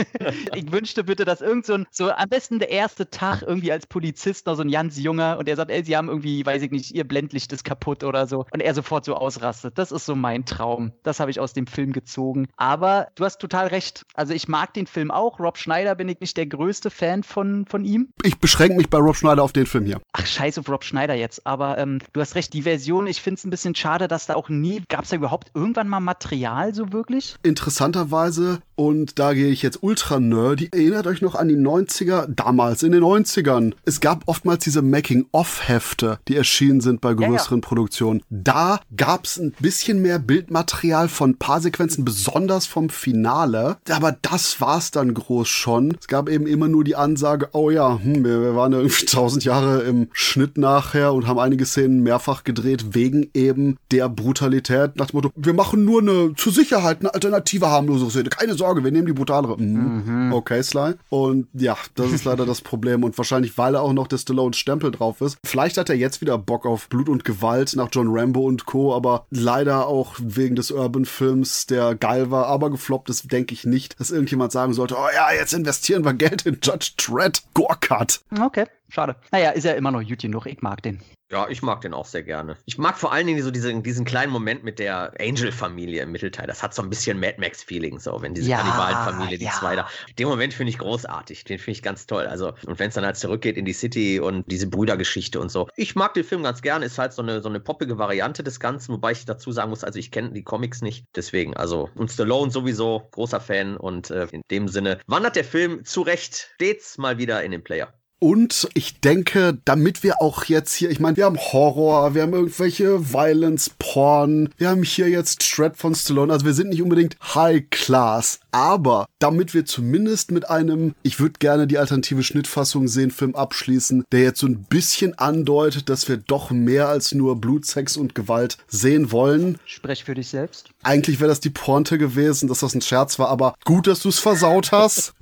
[LAUGHS] ich wünschte bitte, dass irgend so ein, so am besten der erste Tag irgendwie als Polizist noch so ein ganz junger und er sagt, ey, sie haben irgendwie, weiß ich nicht, ihr Blendlicht ist kaputt oder so. Und er sofort so ausrastet. Das ist so mein Traum. Das habe ich aus dem Film gezogen. Aber du hast total recht. Also ich mag den Film auch. Rob Schneider bin ich nicht der größte Fan von, von ihm. Ich beschränke mich bei Rob Schneider auf den Film hier. Ach, scheiß auf Rob Schneider jetzt. Aber ähm, du hast recht, die Version, ich finde es ein bisschen schade, dass da auch nie, gab es da überhaupt irgendwann mal Material so wirklich? Interessanterweise, und da gehe ich jetzt ultra nerdy, erinnert euch noch an die 90er, damals in den 90ern. Es gab oftmals diese Making-of-Hefte, die erschienen sind bei größeren ja. Produktionen. Da gab es ein bisschen mehr Bildmaterial von ein paar Sequenzen, besonders vom Finale. Aber das war's dann groß schon. Es gab eben immer nur die Ansage, oh ja, hm, wir, wir waren ja irgendwie [LAUGHS] tausend Jahre im Schnitt nachher und haben einige Szenen mehrfach gedreht, wegen eben der Brutalität. Nach dem Motto, wir machen nur eine, zur Sicherheit, eine alternative harmlose Szene. Keine Sorge, wir nehmen die brutalere. Mhm. Okay, Sly. Und ja, das ist leider das [LAUGHS] Problem. Und wahrscheinlich, weil er auch noch der Stallone-Stempel drauf ist. Vielleicht hat er jetzt wieder Bock auf Blut und Gewalt nach John Rambo und Co., aber leider auch wegen des Urban-Films, der geil war, aber gefloppt ist, denke ich nicht, dass irgendjemand sagen sollte, oh ja, jetzt investieren wir Geld in Judge Dredd. Gore-Cut. Okay, schade. Naja, ist ja immer noch gut genug. Ich mag den. Ja, ich mag den auch sehr gerne. Ich mag vor allen Dingen so diesen, diesen kleinen Moment mit der Angel-Familie im Mittelteil. Das hat so ein bisschen Mad Max-Feeling, so, wenn diese Ja, Kannibalen-Familie, die ja. zwei da. Den Moment finde ich großartig. Den finde ich ganz toll. Also, und wenn es dann halt zurückgeht in die City und diese Brüdergeschichte und so. Ich mag den Film ganz gerne. Ist halt so eine, so eine poppige Variante des Ganzen, wobei ich dazu sagen muss, also ich kenne die Comics nicht. Deswegen, also, und Stallone sowieso, großer Fan. Und äh, in dem Sinne wandert der Film zu Recht stets mal wieder in den Player. Und ich denke, damit wir auch jetzt hier, ich meine, wir haben Horror, wir haben irgendwelche Violence, Porn, wir haben hier jetzt Shred von Stallone, also wir sind nicht unbedingt High Class, aber damit wir zumindest mit einem, ich würde gerne die alternative Schnittfassung sehen, Film abschließen, der jetzt so ein bisschen andeutet, dass wir doch mehr als nur Blut, Sex und Gewalt sehen wollen. Sprech für dich selbst. Eigentlich wäre das die Pointe gewesen, dass das ein Scherz war, aber gut, dass du es versaut hast.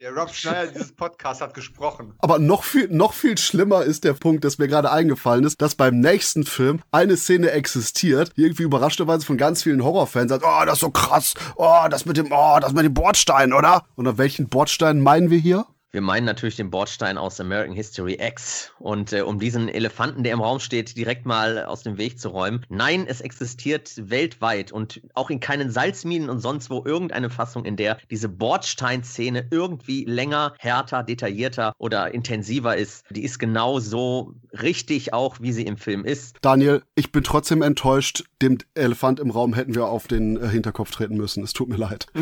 Der Rob Schneider dieses Podcast hat gesprochen. Aber noch viel, noch viel schlimmer ist der Punkt, dass mir gerade eingefallen ist, dass beim nächsten Film eine Szene existiert, die irgendwie überraschenderweise von ganz vielen Horrorfans sagt, oh, das ist so krass, oh, das mit dem, oh, das mit dem Bordstein, oder? Und auf welchen Bordstein meinen wir hier? Wir meinen natürlich den Bordstein aus American History X. Und äh, um diesen Elefanten, der im Raum steht, direkt mal aus dem Weg zu räumen. Nein, es existiert weltweit und auch in keinen Salzminen und sonst wo irgendeine Fassung, in der diese Bordsteinszene irgendwie länger, härter, detaillierter oder intensiver ist. Die ist genau so richtig auch, wie sie im Film ist. Daniel, ich bin trotzdem enttäuscht. Dem Elefant im Raum hätten wir auf den äh, Hinterkopf treten müssen. Es tut mir leid. [LAUGHS]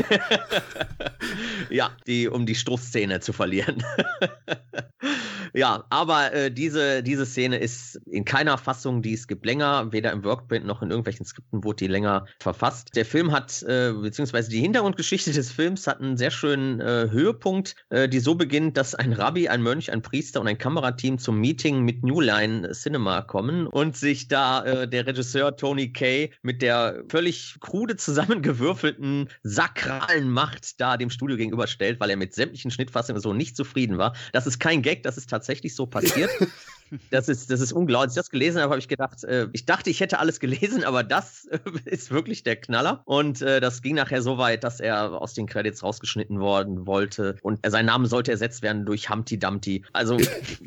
[LAUGHS] ja, die, um die Stoßszene zu verlieren. [LAUGHS] ja, aber äh, diese, diese Szene ist in keiner Fassung, die es gibt, länger. Weder im Workprint noch in irgendwelchen Skripten wurde die länger verfasst. Der Film hat, äh, beziehungsweise die Hintergrundgeschichte [LAUGHS] des Films hat einen sehr schönen äh, Höhepunkt, äh, die so beginnt, dass ein Rabbi, ein Mönch, ein Priester und ein Kamerateam zum Meeting mit New Line Cinema kommen und sich da äh, der Regisseur Tony Kay mit der völlig krude zusammengewürfelten sakralen Macht da dem Studio gegenüberstellt, weil er mit sämtlichen Schnittfassungen so nicht zufrieden war. Das ist kein Gag, das ist tatsächlich so passiert. [LAUGHS] Das ist, das ist unglaublich. Als ich das gelesen habe, habe ich gedacht, äh, ich dachte, ich hätte alles gelesen, aber das äh, ist wirklich der Knaller. Und äh, das ging nachher so weit, dass er aus den Credits rausgeschnitten worden wollte. Und sein Name sollte ersetzt werden durch Humpty Dumpty. Also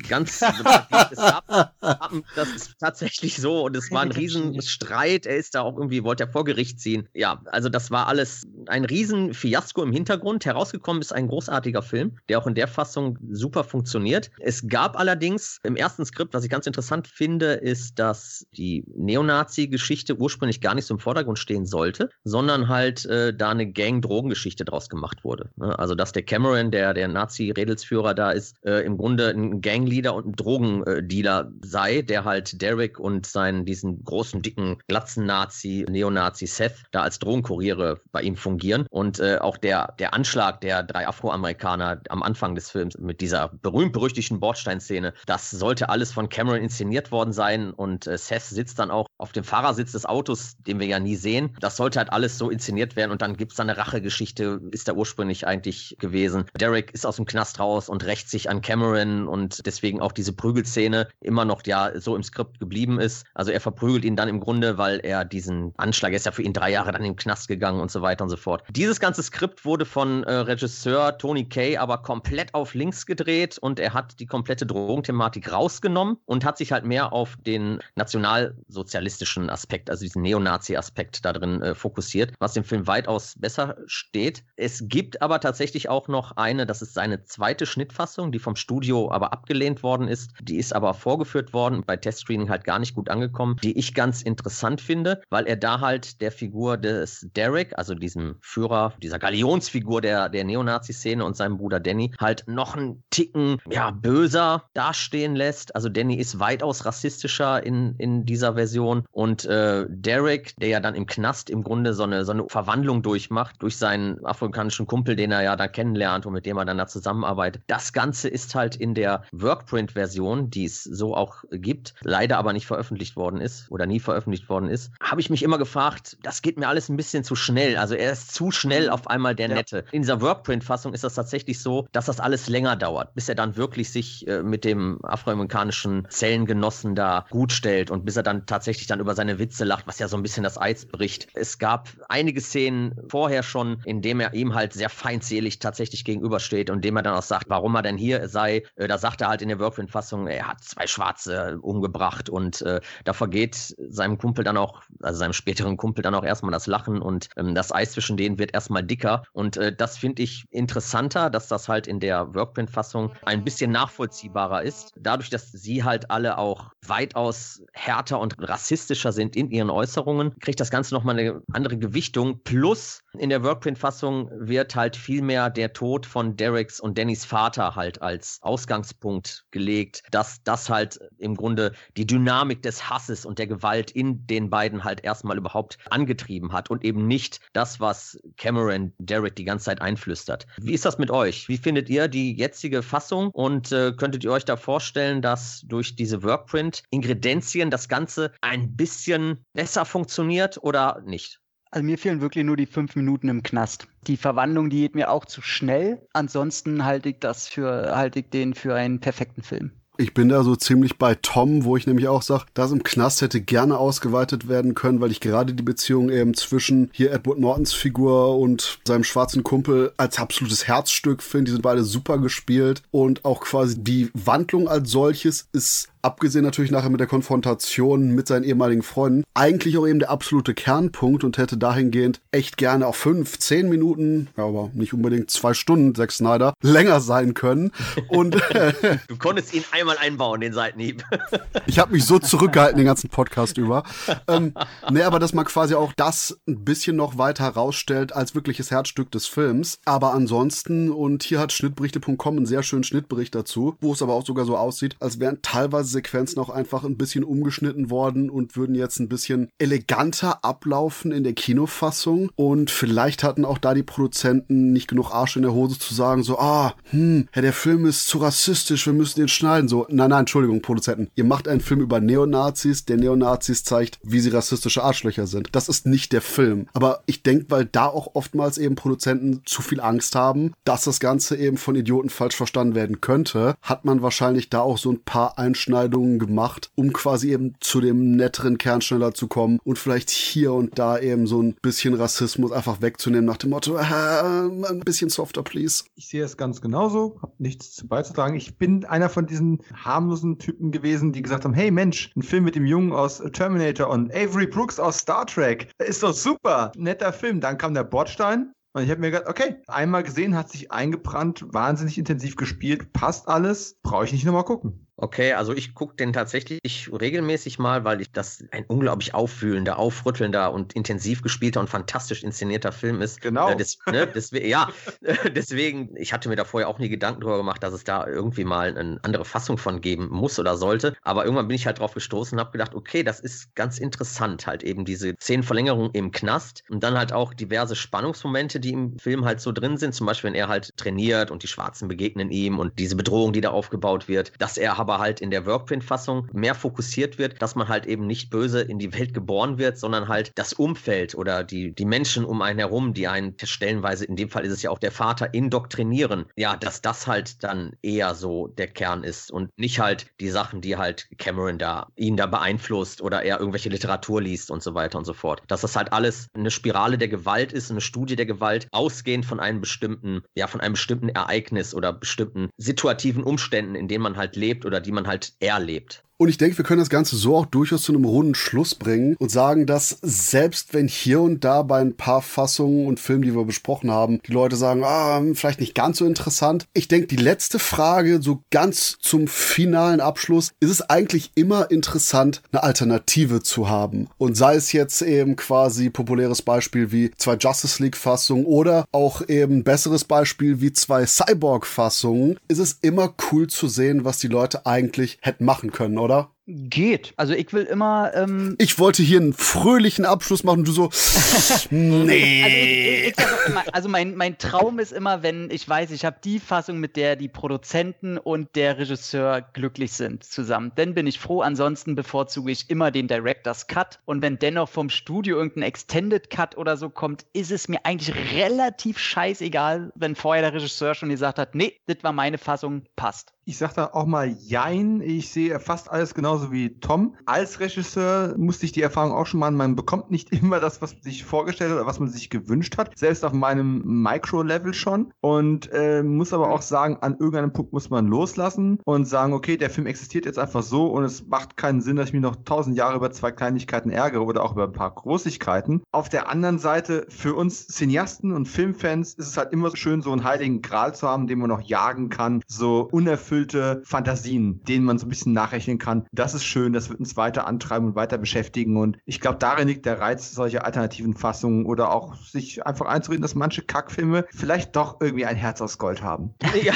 ganz, [LAUGHS] das ist tatsächlich so. Und es war ein Riesenstreit. Er ist da auch irgendwie, wollte er vor Gericht ziehen. Ja, also das war alles ein Riesenfiasko im Hintergrund. Herausgekommen ist ein großartiger Film, der auch in der Fassung super funktioniert. Es gab allerdings im ersten Skript, was ich ganz interessant finde, ist, dass die Neonazi-Geschichte ursprünglich gar nicht so im Vordergrund stehen sollte, sondern halt äh, da eine Gang-Drogengeschichte draus gemacht wurde. Ne? Also, dass der Cameron, der, der Nazi-Redelsführer da ist, äh, im Grunde ein Gangleader und ein Drogendealer sei, der halt Derek und seinen, diesen großen, dicken, glatzen Nazi, Neonazi Seth da als Drogenkuriere bei ihm fungieren. Und äh, auch der, der Anschlag der drei Afroamerikaner am Anfang des Films mit dieser berühmt-berüchtigten Bordsteinszene, das sollte alles alles von Cameron inszeniert worden sein und äh, Seth sitzt dann auch auf dem Fahrersitz des Autos, den wir ja nie sehen. Das sollte halt alles so inszeniert werden und dann gibt es da eine Rachegeschichte, ist da ursprünglich eigentlich gewesen. Derek ist aus dem Knast raus und rächt sich an Cameron und deswegen auch diese Prügelszene immer noch ja so im Skript geblieben ist. Also er verprügelt ihn dann im Grunde, weil er diesen Anschlag, er ist ja für ihn drei Jahre dann im Knast gegangen und so weiter und so fort. Dieses ganze Skript wurde von äh, Regisseur Tony Kay aber komplett auf links gedreht und er hat die komplette Drogenthematik rausgenommen rausgenommen und hat sich halt mehr auf den nationalsozialistischen Aspekt, also diesen Neonazi-Aspekt da drin äh, fokussiert, was dem Film weitaus besser steht. Es gibt aber tatsächlich auch noch eine, das ist seine zweite Schnittfassung, die vom Studio aber abgelehnt worden ist. Die ist aber vorgeführt worden, bei Testscreening halt gar nicht gut angekommen, die ich ganz interessant finde, weil er da halt der Figur des Derek, also diesem Führer, dieser Galionsfigur der, der Neonazi-Szene und seinem Bruder Danny, halt noch einen Ticken, ja, böser dastehen lässt. Also Danny ist weitaus rassistischer in, in dieser Version. Und äh, Derek, der ja dann im Knast im Grunde so eine, so eine Verwandlung durchmacht, durch seinen afrikanischen Kumpel, den er ja da kennenlernt und mit dem er dann da zusammenarbeitet. Das Ganze ist halt in der Workprint-Version, die es so auch gibt, leider aber nicht veröffentlicht worden ist oder nie veröffentlicht worden ist, habe ich mich immer gefragt, das geht mir alles ein bisschen zu schnell. Also er ist zu schnell auf einmal der ja. Nette. In dieser Workprint-Fassung ist das tatsächlich so, dass das alles länger dauert, bis er dann wirklich sich äh, mit dem afroamerikanischen amerikanischen Zellengenossen da gut stellt und bis er dann tatsächlich dann über seine Witze lacht, was ja so ein bisschen das Eis bricht. Es gab einige Szenen vorher schon, in dem er ihm halt sehr feindselig tatsächlich gegenübersteht und dem er dann auch sagt, warum er denn hier sei. Äh, da sagt er halt in der Workprint-Fassung, er hat zwei Schwarze umgebracht und äh, da vergeht seinem Kumpel dann auch, also seinem späteren Kumpel dann auch erstmal das Lachen und ähm, das Eis zwischen denen wird erstmal dicker und äh, das finde ich interessanter, dass das halt in der Workprint-Fassung ein bisschen nachvollziehbarer ist. Dadurch, dass sie halt alle auch weitaus härter und rassistischer sind in ihren Äußerungen, kriegt das Ganze nochmal eine andere Gewichtung. Plus in der Workprint-Fassung wird halt vielmehr der Tod von Dereks und Dannys Vater halt als Ausgangspunkt gelegt, dass das halt im Grunde die Dynamik des Hasses und der Gewalt in den beiden halt erstmal überhaupt angetrieben hat und eben nicht das, was Cameron Derek die ganze Zeit einflüstert. Wie ist das mit euch? Wie findet ihr die jetzige Fassung und äh, könntet ihr euch da vorstellen, dass durch diese Workprint-Ingredienzien das Ganze ein bisschen besser funktioniert oder nicht? Also mir fehlen wirklich nur die fünf Minuten im Knast. Die Verwandlung, die geht mir auch zu schnell. Ansonsten halte ich das für, halte ich den für einen perfekten Film. Ich bin da so ziemlich bei Tom, wo ich nämlich auch sage, das im Knast hätte gerne ausgeweitet werden können, weil ich gerade die Beziehung eben zwischen hier Edward Nortons Figur und seinem schwarzen Kumpel als absolutes Herzstück finde. Die sind beide super gespielt und auch quasi die Wandlung als solches ist abgesehen natürlich nachher mit der Konfrontation mit seinen ehemaligen Freunden, eigentlich auch eben der absolute Kernpunkt und hätte dahingehend echt gerne auch fünf, zehn Minuten, aber nicht unbedingt zwei Stunden, Zack Snyder, länger sein können. Und [LAUGHS] du konntest ihn einmal einbauen, den Seitenhieb. [LAUGHS] ich habe mich so zurückgehalten den ganzen Podcast über. Ähm, nee, aber dass man quasi auch das ein bisschen noch weiter herausstellt als wirkliches Herzstück des Films. Aber ansonsten, und hier hat Schnittberichte.com einen sehr schönen Schnittbericht dazu, wo es aber auch sogar so aussieht, als wären teilweise Sequenzen auch einfach ein bisschen umgeschnitten worden und würden jetzt ein bisschen eleganter ablaufen in der Kinofassung. Und vielleicht hatten auch da die Produzenten nicht genug Arsch in der Hose zu sagen, so, ah, hm, der Film ist zu rassistisch, wir müssen den schneiden. So, nein, nein, Entschuldigung, Produzenten. Ihr macht einen Film über Neonazis, der Neonazis zeigt, wie sie rassistische Arschlöcher sind. Das ist nicht der Film. Aber ich denke, weil da auch oftmals eben Produzenten zu viel Angst haben, dass das Ganze eben von Idioten falsch verstanden werden könnte, hat man wahrscheinlich da auch so ein paar Einschneidungen Abschneidungen gemacht, um quasi eben zu dem netteren Kernschneller zu kommen und vielleicht hier und da eben so ein bisschen Rassismus einfach wegzunehmen nach dem Motto, äh, ein bisschen softer, please. Ich sehe es ganz genauso, habe nichts zu beizutragen. Ich bin einer von diesen harmlosen Typen gewesen, die gesagt haben, hey Mensch, ein Film mit dem Jungen aus Terminator und Avery Brooks aus Star Trek, ist doch super, netter Film. Dann kam der Bordstein, und ich habe mir gedacht, okay, einmal gesehen, hat sich eingebrannt, wahnsinnig intensiv gespielt, passt alles, brauche ich nicht nochmal gucken. Okay, also ich gucke den tatsächlich regelmäßig mal, weil ich das ein unglaublich auffühlender, aufrüttelnder und intensiv gespielter und fantastisch inszenierter Film ist. Genau. Äh, des, ne, deswegen, ja, [LAUGHS] deswegen, ich hatte mir da vorher auch nie Gedanken drüber gemacht, dass es da irgendwie mal eine andere Fassung von geben muss oder sollte. Aber irgendwann bin ich halt drauf gestoßen und habe gedacht, okay, das ist ganz interessant, halt eben diese Szenenverlängerung im Knast und dann halt auch diverse Spannungsmomente, die im Film halt so drin sind. Zum Beispiel, wenn er halt trainiert und die Schwarzen begegnen ihm und diese Bedrohung, die da aufgebaut wird, dass er aber aber halt in der Workprint-Fassung mehr fokussiert wird, dass man halt eben nicht böse in die Welt geboren wird, sondern halt das Umfeld oder die, die Menschen um einen herum, die einen stellenweise, in dem Fall ist es ja auch der Vater, indoktrinieren. Ja, dass das halt dann eher so der Kern ist und nicht halt die Sachen, die halt Cameron da, ihn da beeinflusst oder er irgendwelche Literatur liest und so weiter und so fort. Dass das halt alles eine Spirale der Gewalt ist, eine Studie der Gewalt, ausgehend von einem bestimmten, ja, von einem bestimmten Ereignis oder bestimmten situativen Umständen, in denen man halt lebt oder die man halt erlebt. Und ich denke, wir können das Ganze so auch durchaus zu einem runden Schluss bringen und sagen, dass selbst wenn hier und da bei ein paar Fassungen und Filmen, die wir besprochen haben, die Leute sagen, ah, vielleicht nicht ganz so interessant. Ich denke, die letzte Frage, so ganz zum finalen Abschluss, ist es eigentlich immer interessant, eine Alternative zu haben. Und sei es jetzt eben quasi populäres Beispiel wie zwei Justice League-Fassungen oder auch eben besseres Beispiel wie zwei Cyborg-Fassungen, ist es immer cool zu sehen, was die Leute eigentlich hätten machen können, oder? Oder? Geht. Also ich will immer. Ähm ich wollte hier einen fröhlichen Abschluss machen, du so. [LAUGHS] nee. Also, ich, ich, ich immer, also mein, mein Traum ist immer, wenn ich weiß, ich habe die Fassung, mit der die Produzenten und der Regisseur glücklich sind zusammen. Dann bin ich froh. Ansonsten bevorzuge ich immer den Director's Cut. Und wenn dennoch vom Studio irgendein Extended Cut oder so kommt, ist es mir eigentlich relativ scheißegal, wenn vorher der Regisseur schon gesagt hat, nee, das war meine Fassung, passt. Ich sag da auch mal Jein. Ich sehe fast alles genauso wie Tom. Als Regisseur musste ich die Erfahrung auch schon machen, man bekommt nicht [LAUGHS] immer das, was man sich vorgestellt hat oder was man sich gewünscht hat. Selbst auf meinem Micro-Level schon. Und äh, muss aber auch sagen, an irgendeinem Punkt muss man loslassen und sagen, okay, der Film existiert jetzt einfach so und es macht keinen Sinn, dass ich mich noch tausend Jahre über zwei Kleinigkeiten ärgere oder auch über ein paar Großigkeiten. Auf der anderen Seite, für uns Cineasten und Filmfans ist es halt immer schön, so einen heiligen Gral zu haben, den man noch jagen kann. So unerfüllt unerfüllte Fantasien, denen man so ein bisschen nachrechnen kann. Das ist schön, das wird uns weiter antreiben und weiter beschäftigen. Und ich glaube, darin liegt der Reiz solcher alternativen Fassungen oder auch sich einfach einzureden, dass manche Kackfilme vielleicht doch irgendwie ein Herz aus Gold haben. [LAUGHS] Ja.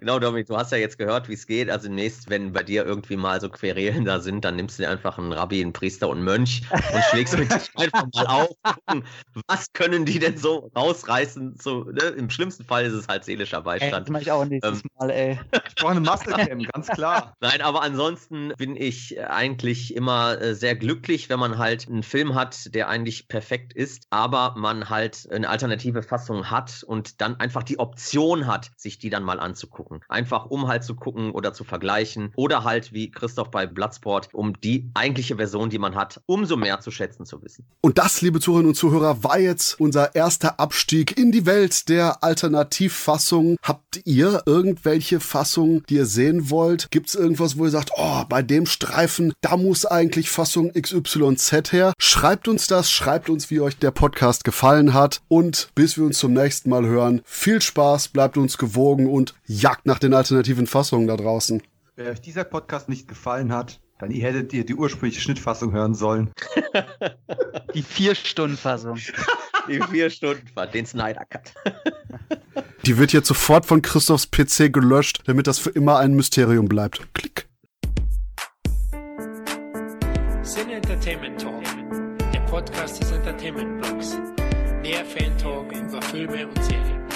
genau, Dominik, du hast ja jetzt gehört, wie es geht. Also demnächst, wenn bei dir irgendwie mal so Querelen da sind, dann nimmst du dir einfach einen Rabbi, einen Priester und einen Mönch und schlägst mit dich einfach mal auf. Gucken, was können die denn so rausreißen? So, ne? Im schlimmsten Fall ist es halt seelischer Beistand. Ey, das mache ich auch nächstes ähm, Mal, ey. Ich brauche eine Mastercam, ganz klar. Nein, aber ansonsten bin ich eigentlich immer äh, sehr glücklich, wenn man halt einen Film hat, der eigentlich perfekt ist, aber man halt eine alternative Fassung hat und dann einfach die Option hat, sich die dann mal anzugucken. Einfach um halt zu gucken oder zu vergleichen oder halt wie Christoph bei Bloodsport, um die eigentliche Version, die man hat, umso mehr zu schätzen zu wissen. Und das, liebe Zuhörerinnen und Zuhörer, war jetzt unser erster Abstieg in die Welt der Alternativfassung. Habt ihr irgendwelche Fassungen, die ihr sehen wollt? Gibt es irgendwas, wo ihr sagt, oh, bei dem Streifen, da muss eigentlich Fassung XYZ her? Schreibt uns das, schreibt uns, wie euch der Podcast gefallen hat. Und bis wir uns zum nächsten Mal hören, viel Spaß, bleibt uns gewogen und jagt nach den alternativen Fassungen da draußen. Wenn euch dieser Podcast nicht gefallen hat, dann hättet ihr die ursprüngliche Schnittfassung hören sollen. [LAUGHS] Die Vier-Stunden-Fassung. Die vier Stunden war den Snyder Cut. [LAUGHS] Die wird jetzt sofort von Christophs PC gelöscht, damit das für immer ein Mysterium bleibt. Klick. Sin Entertainment Talk, der Podcast des Entertainment Blogs. Mehr Fan Talk über Filme und Serien.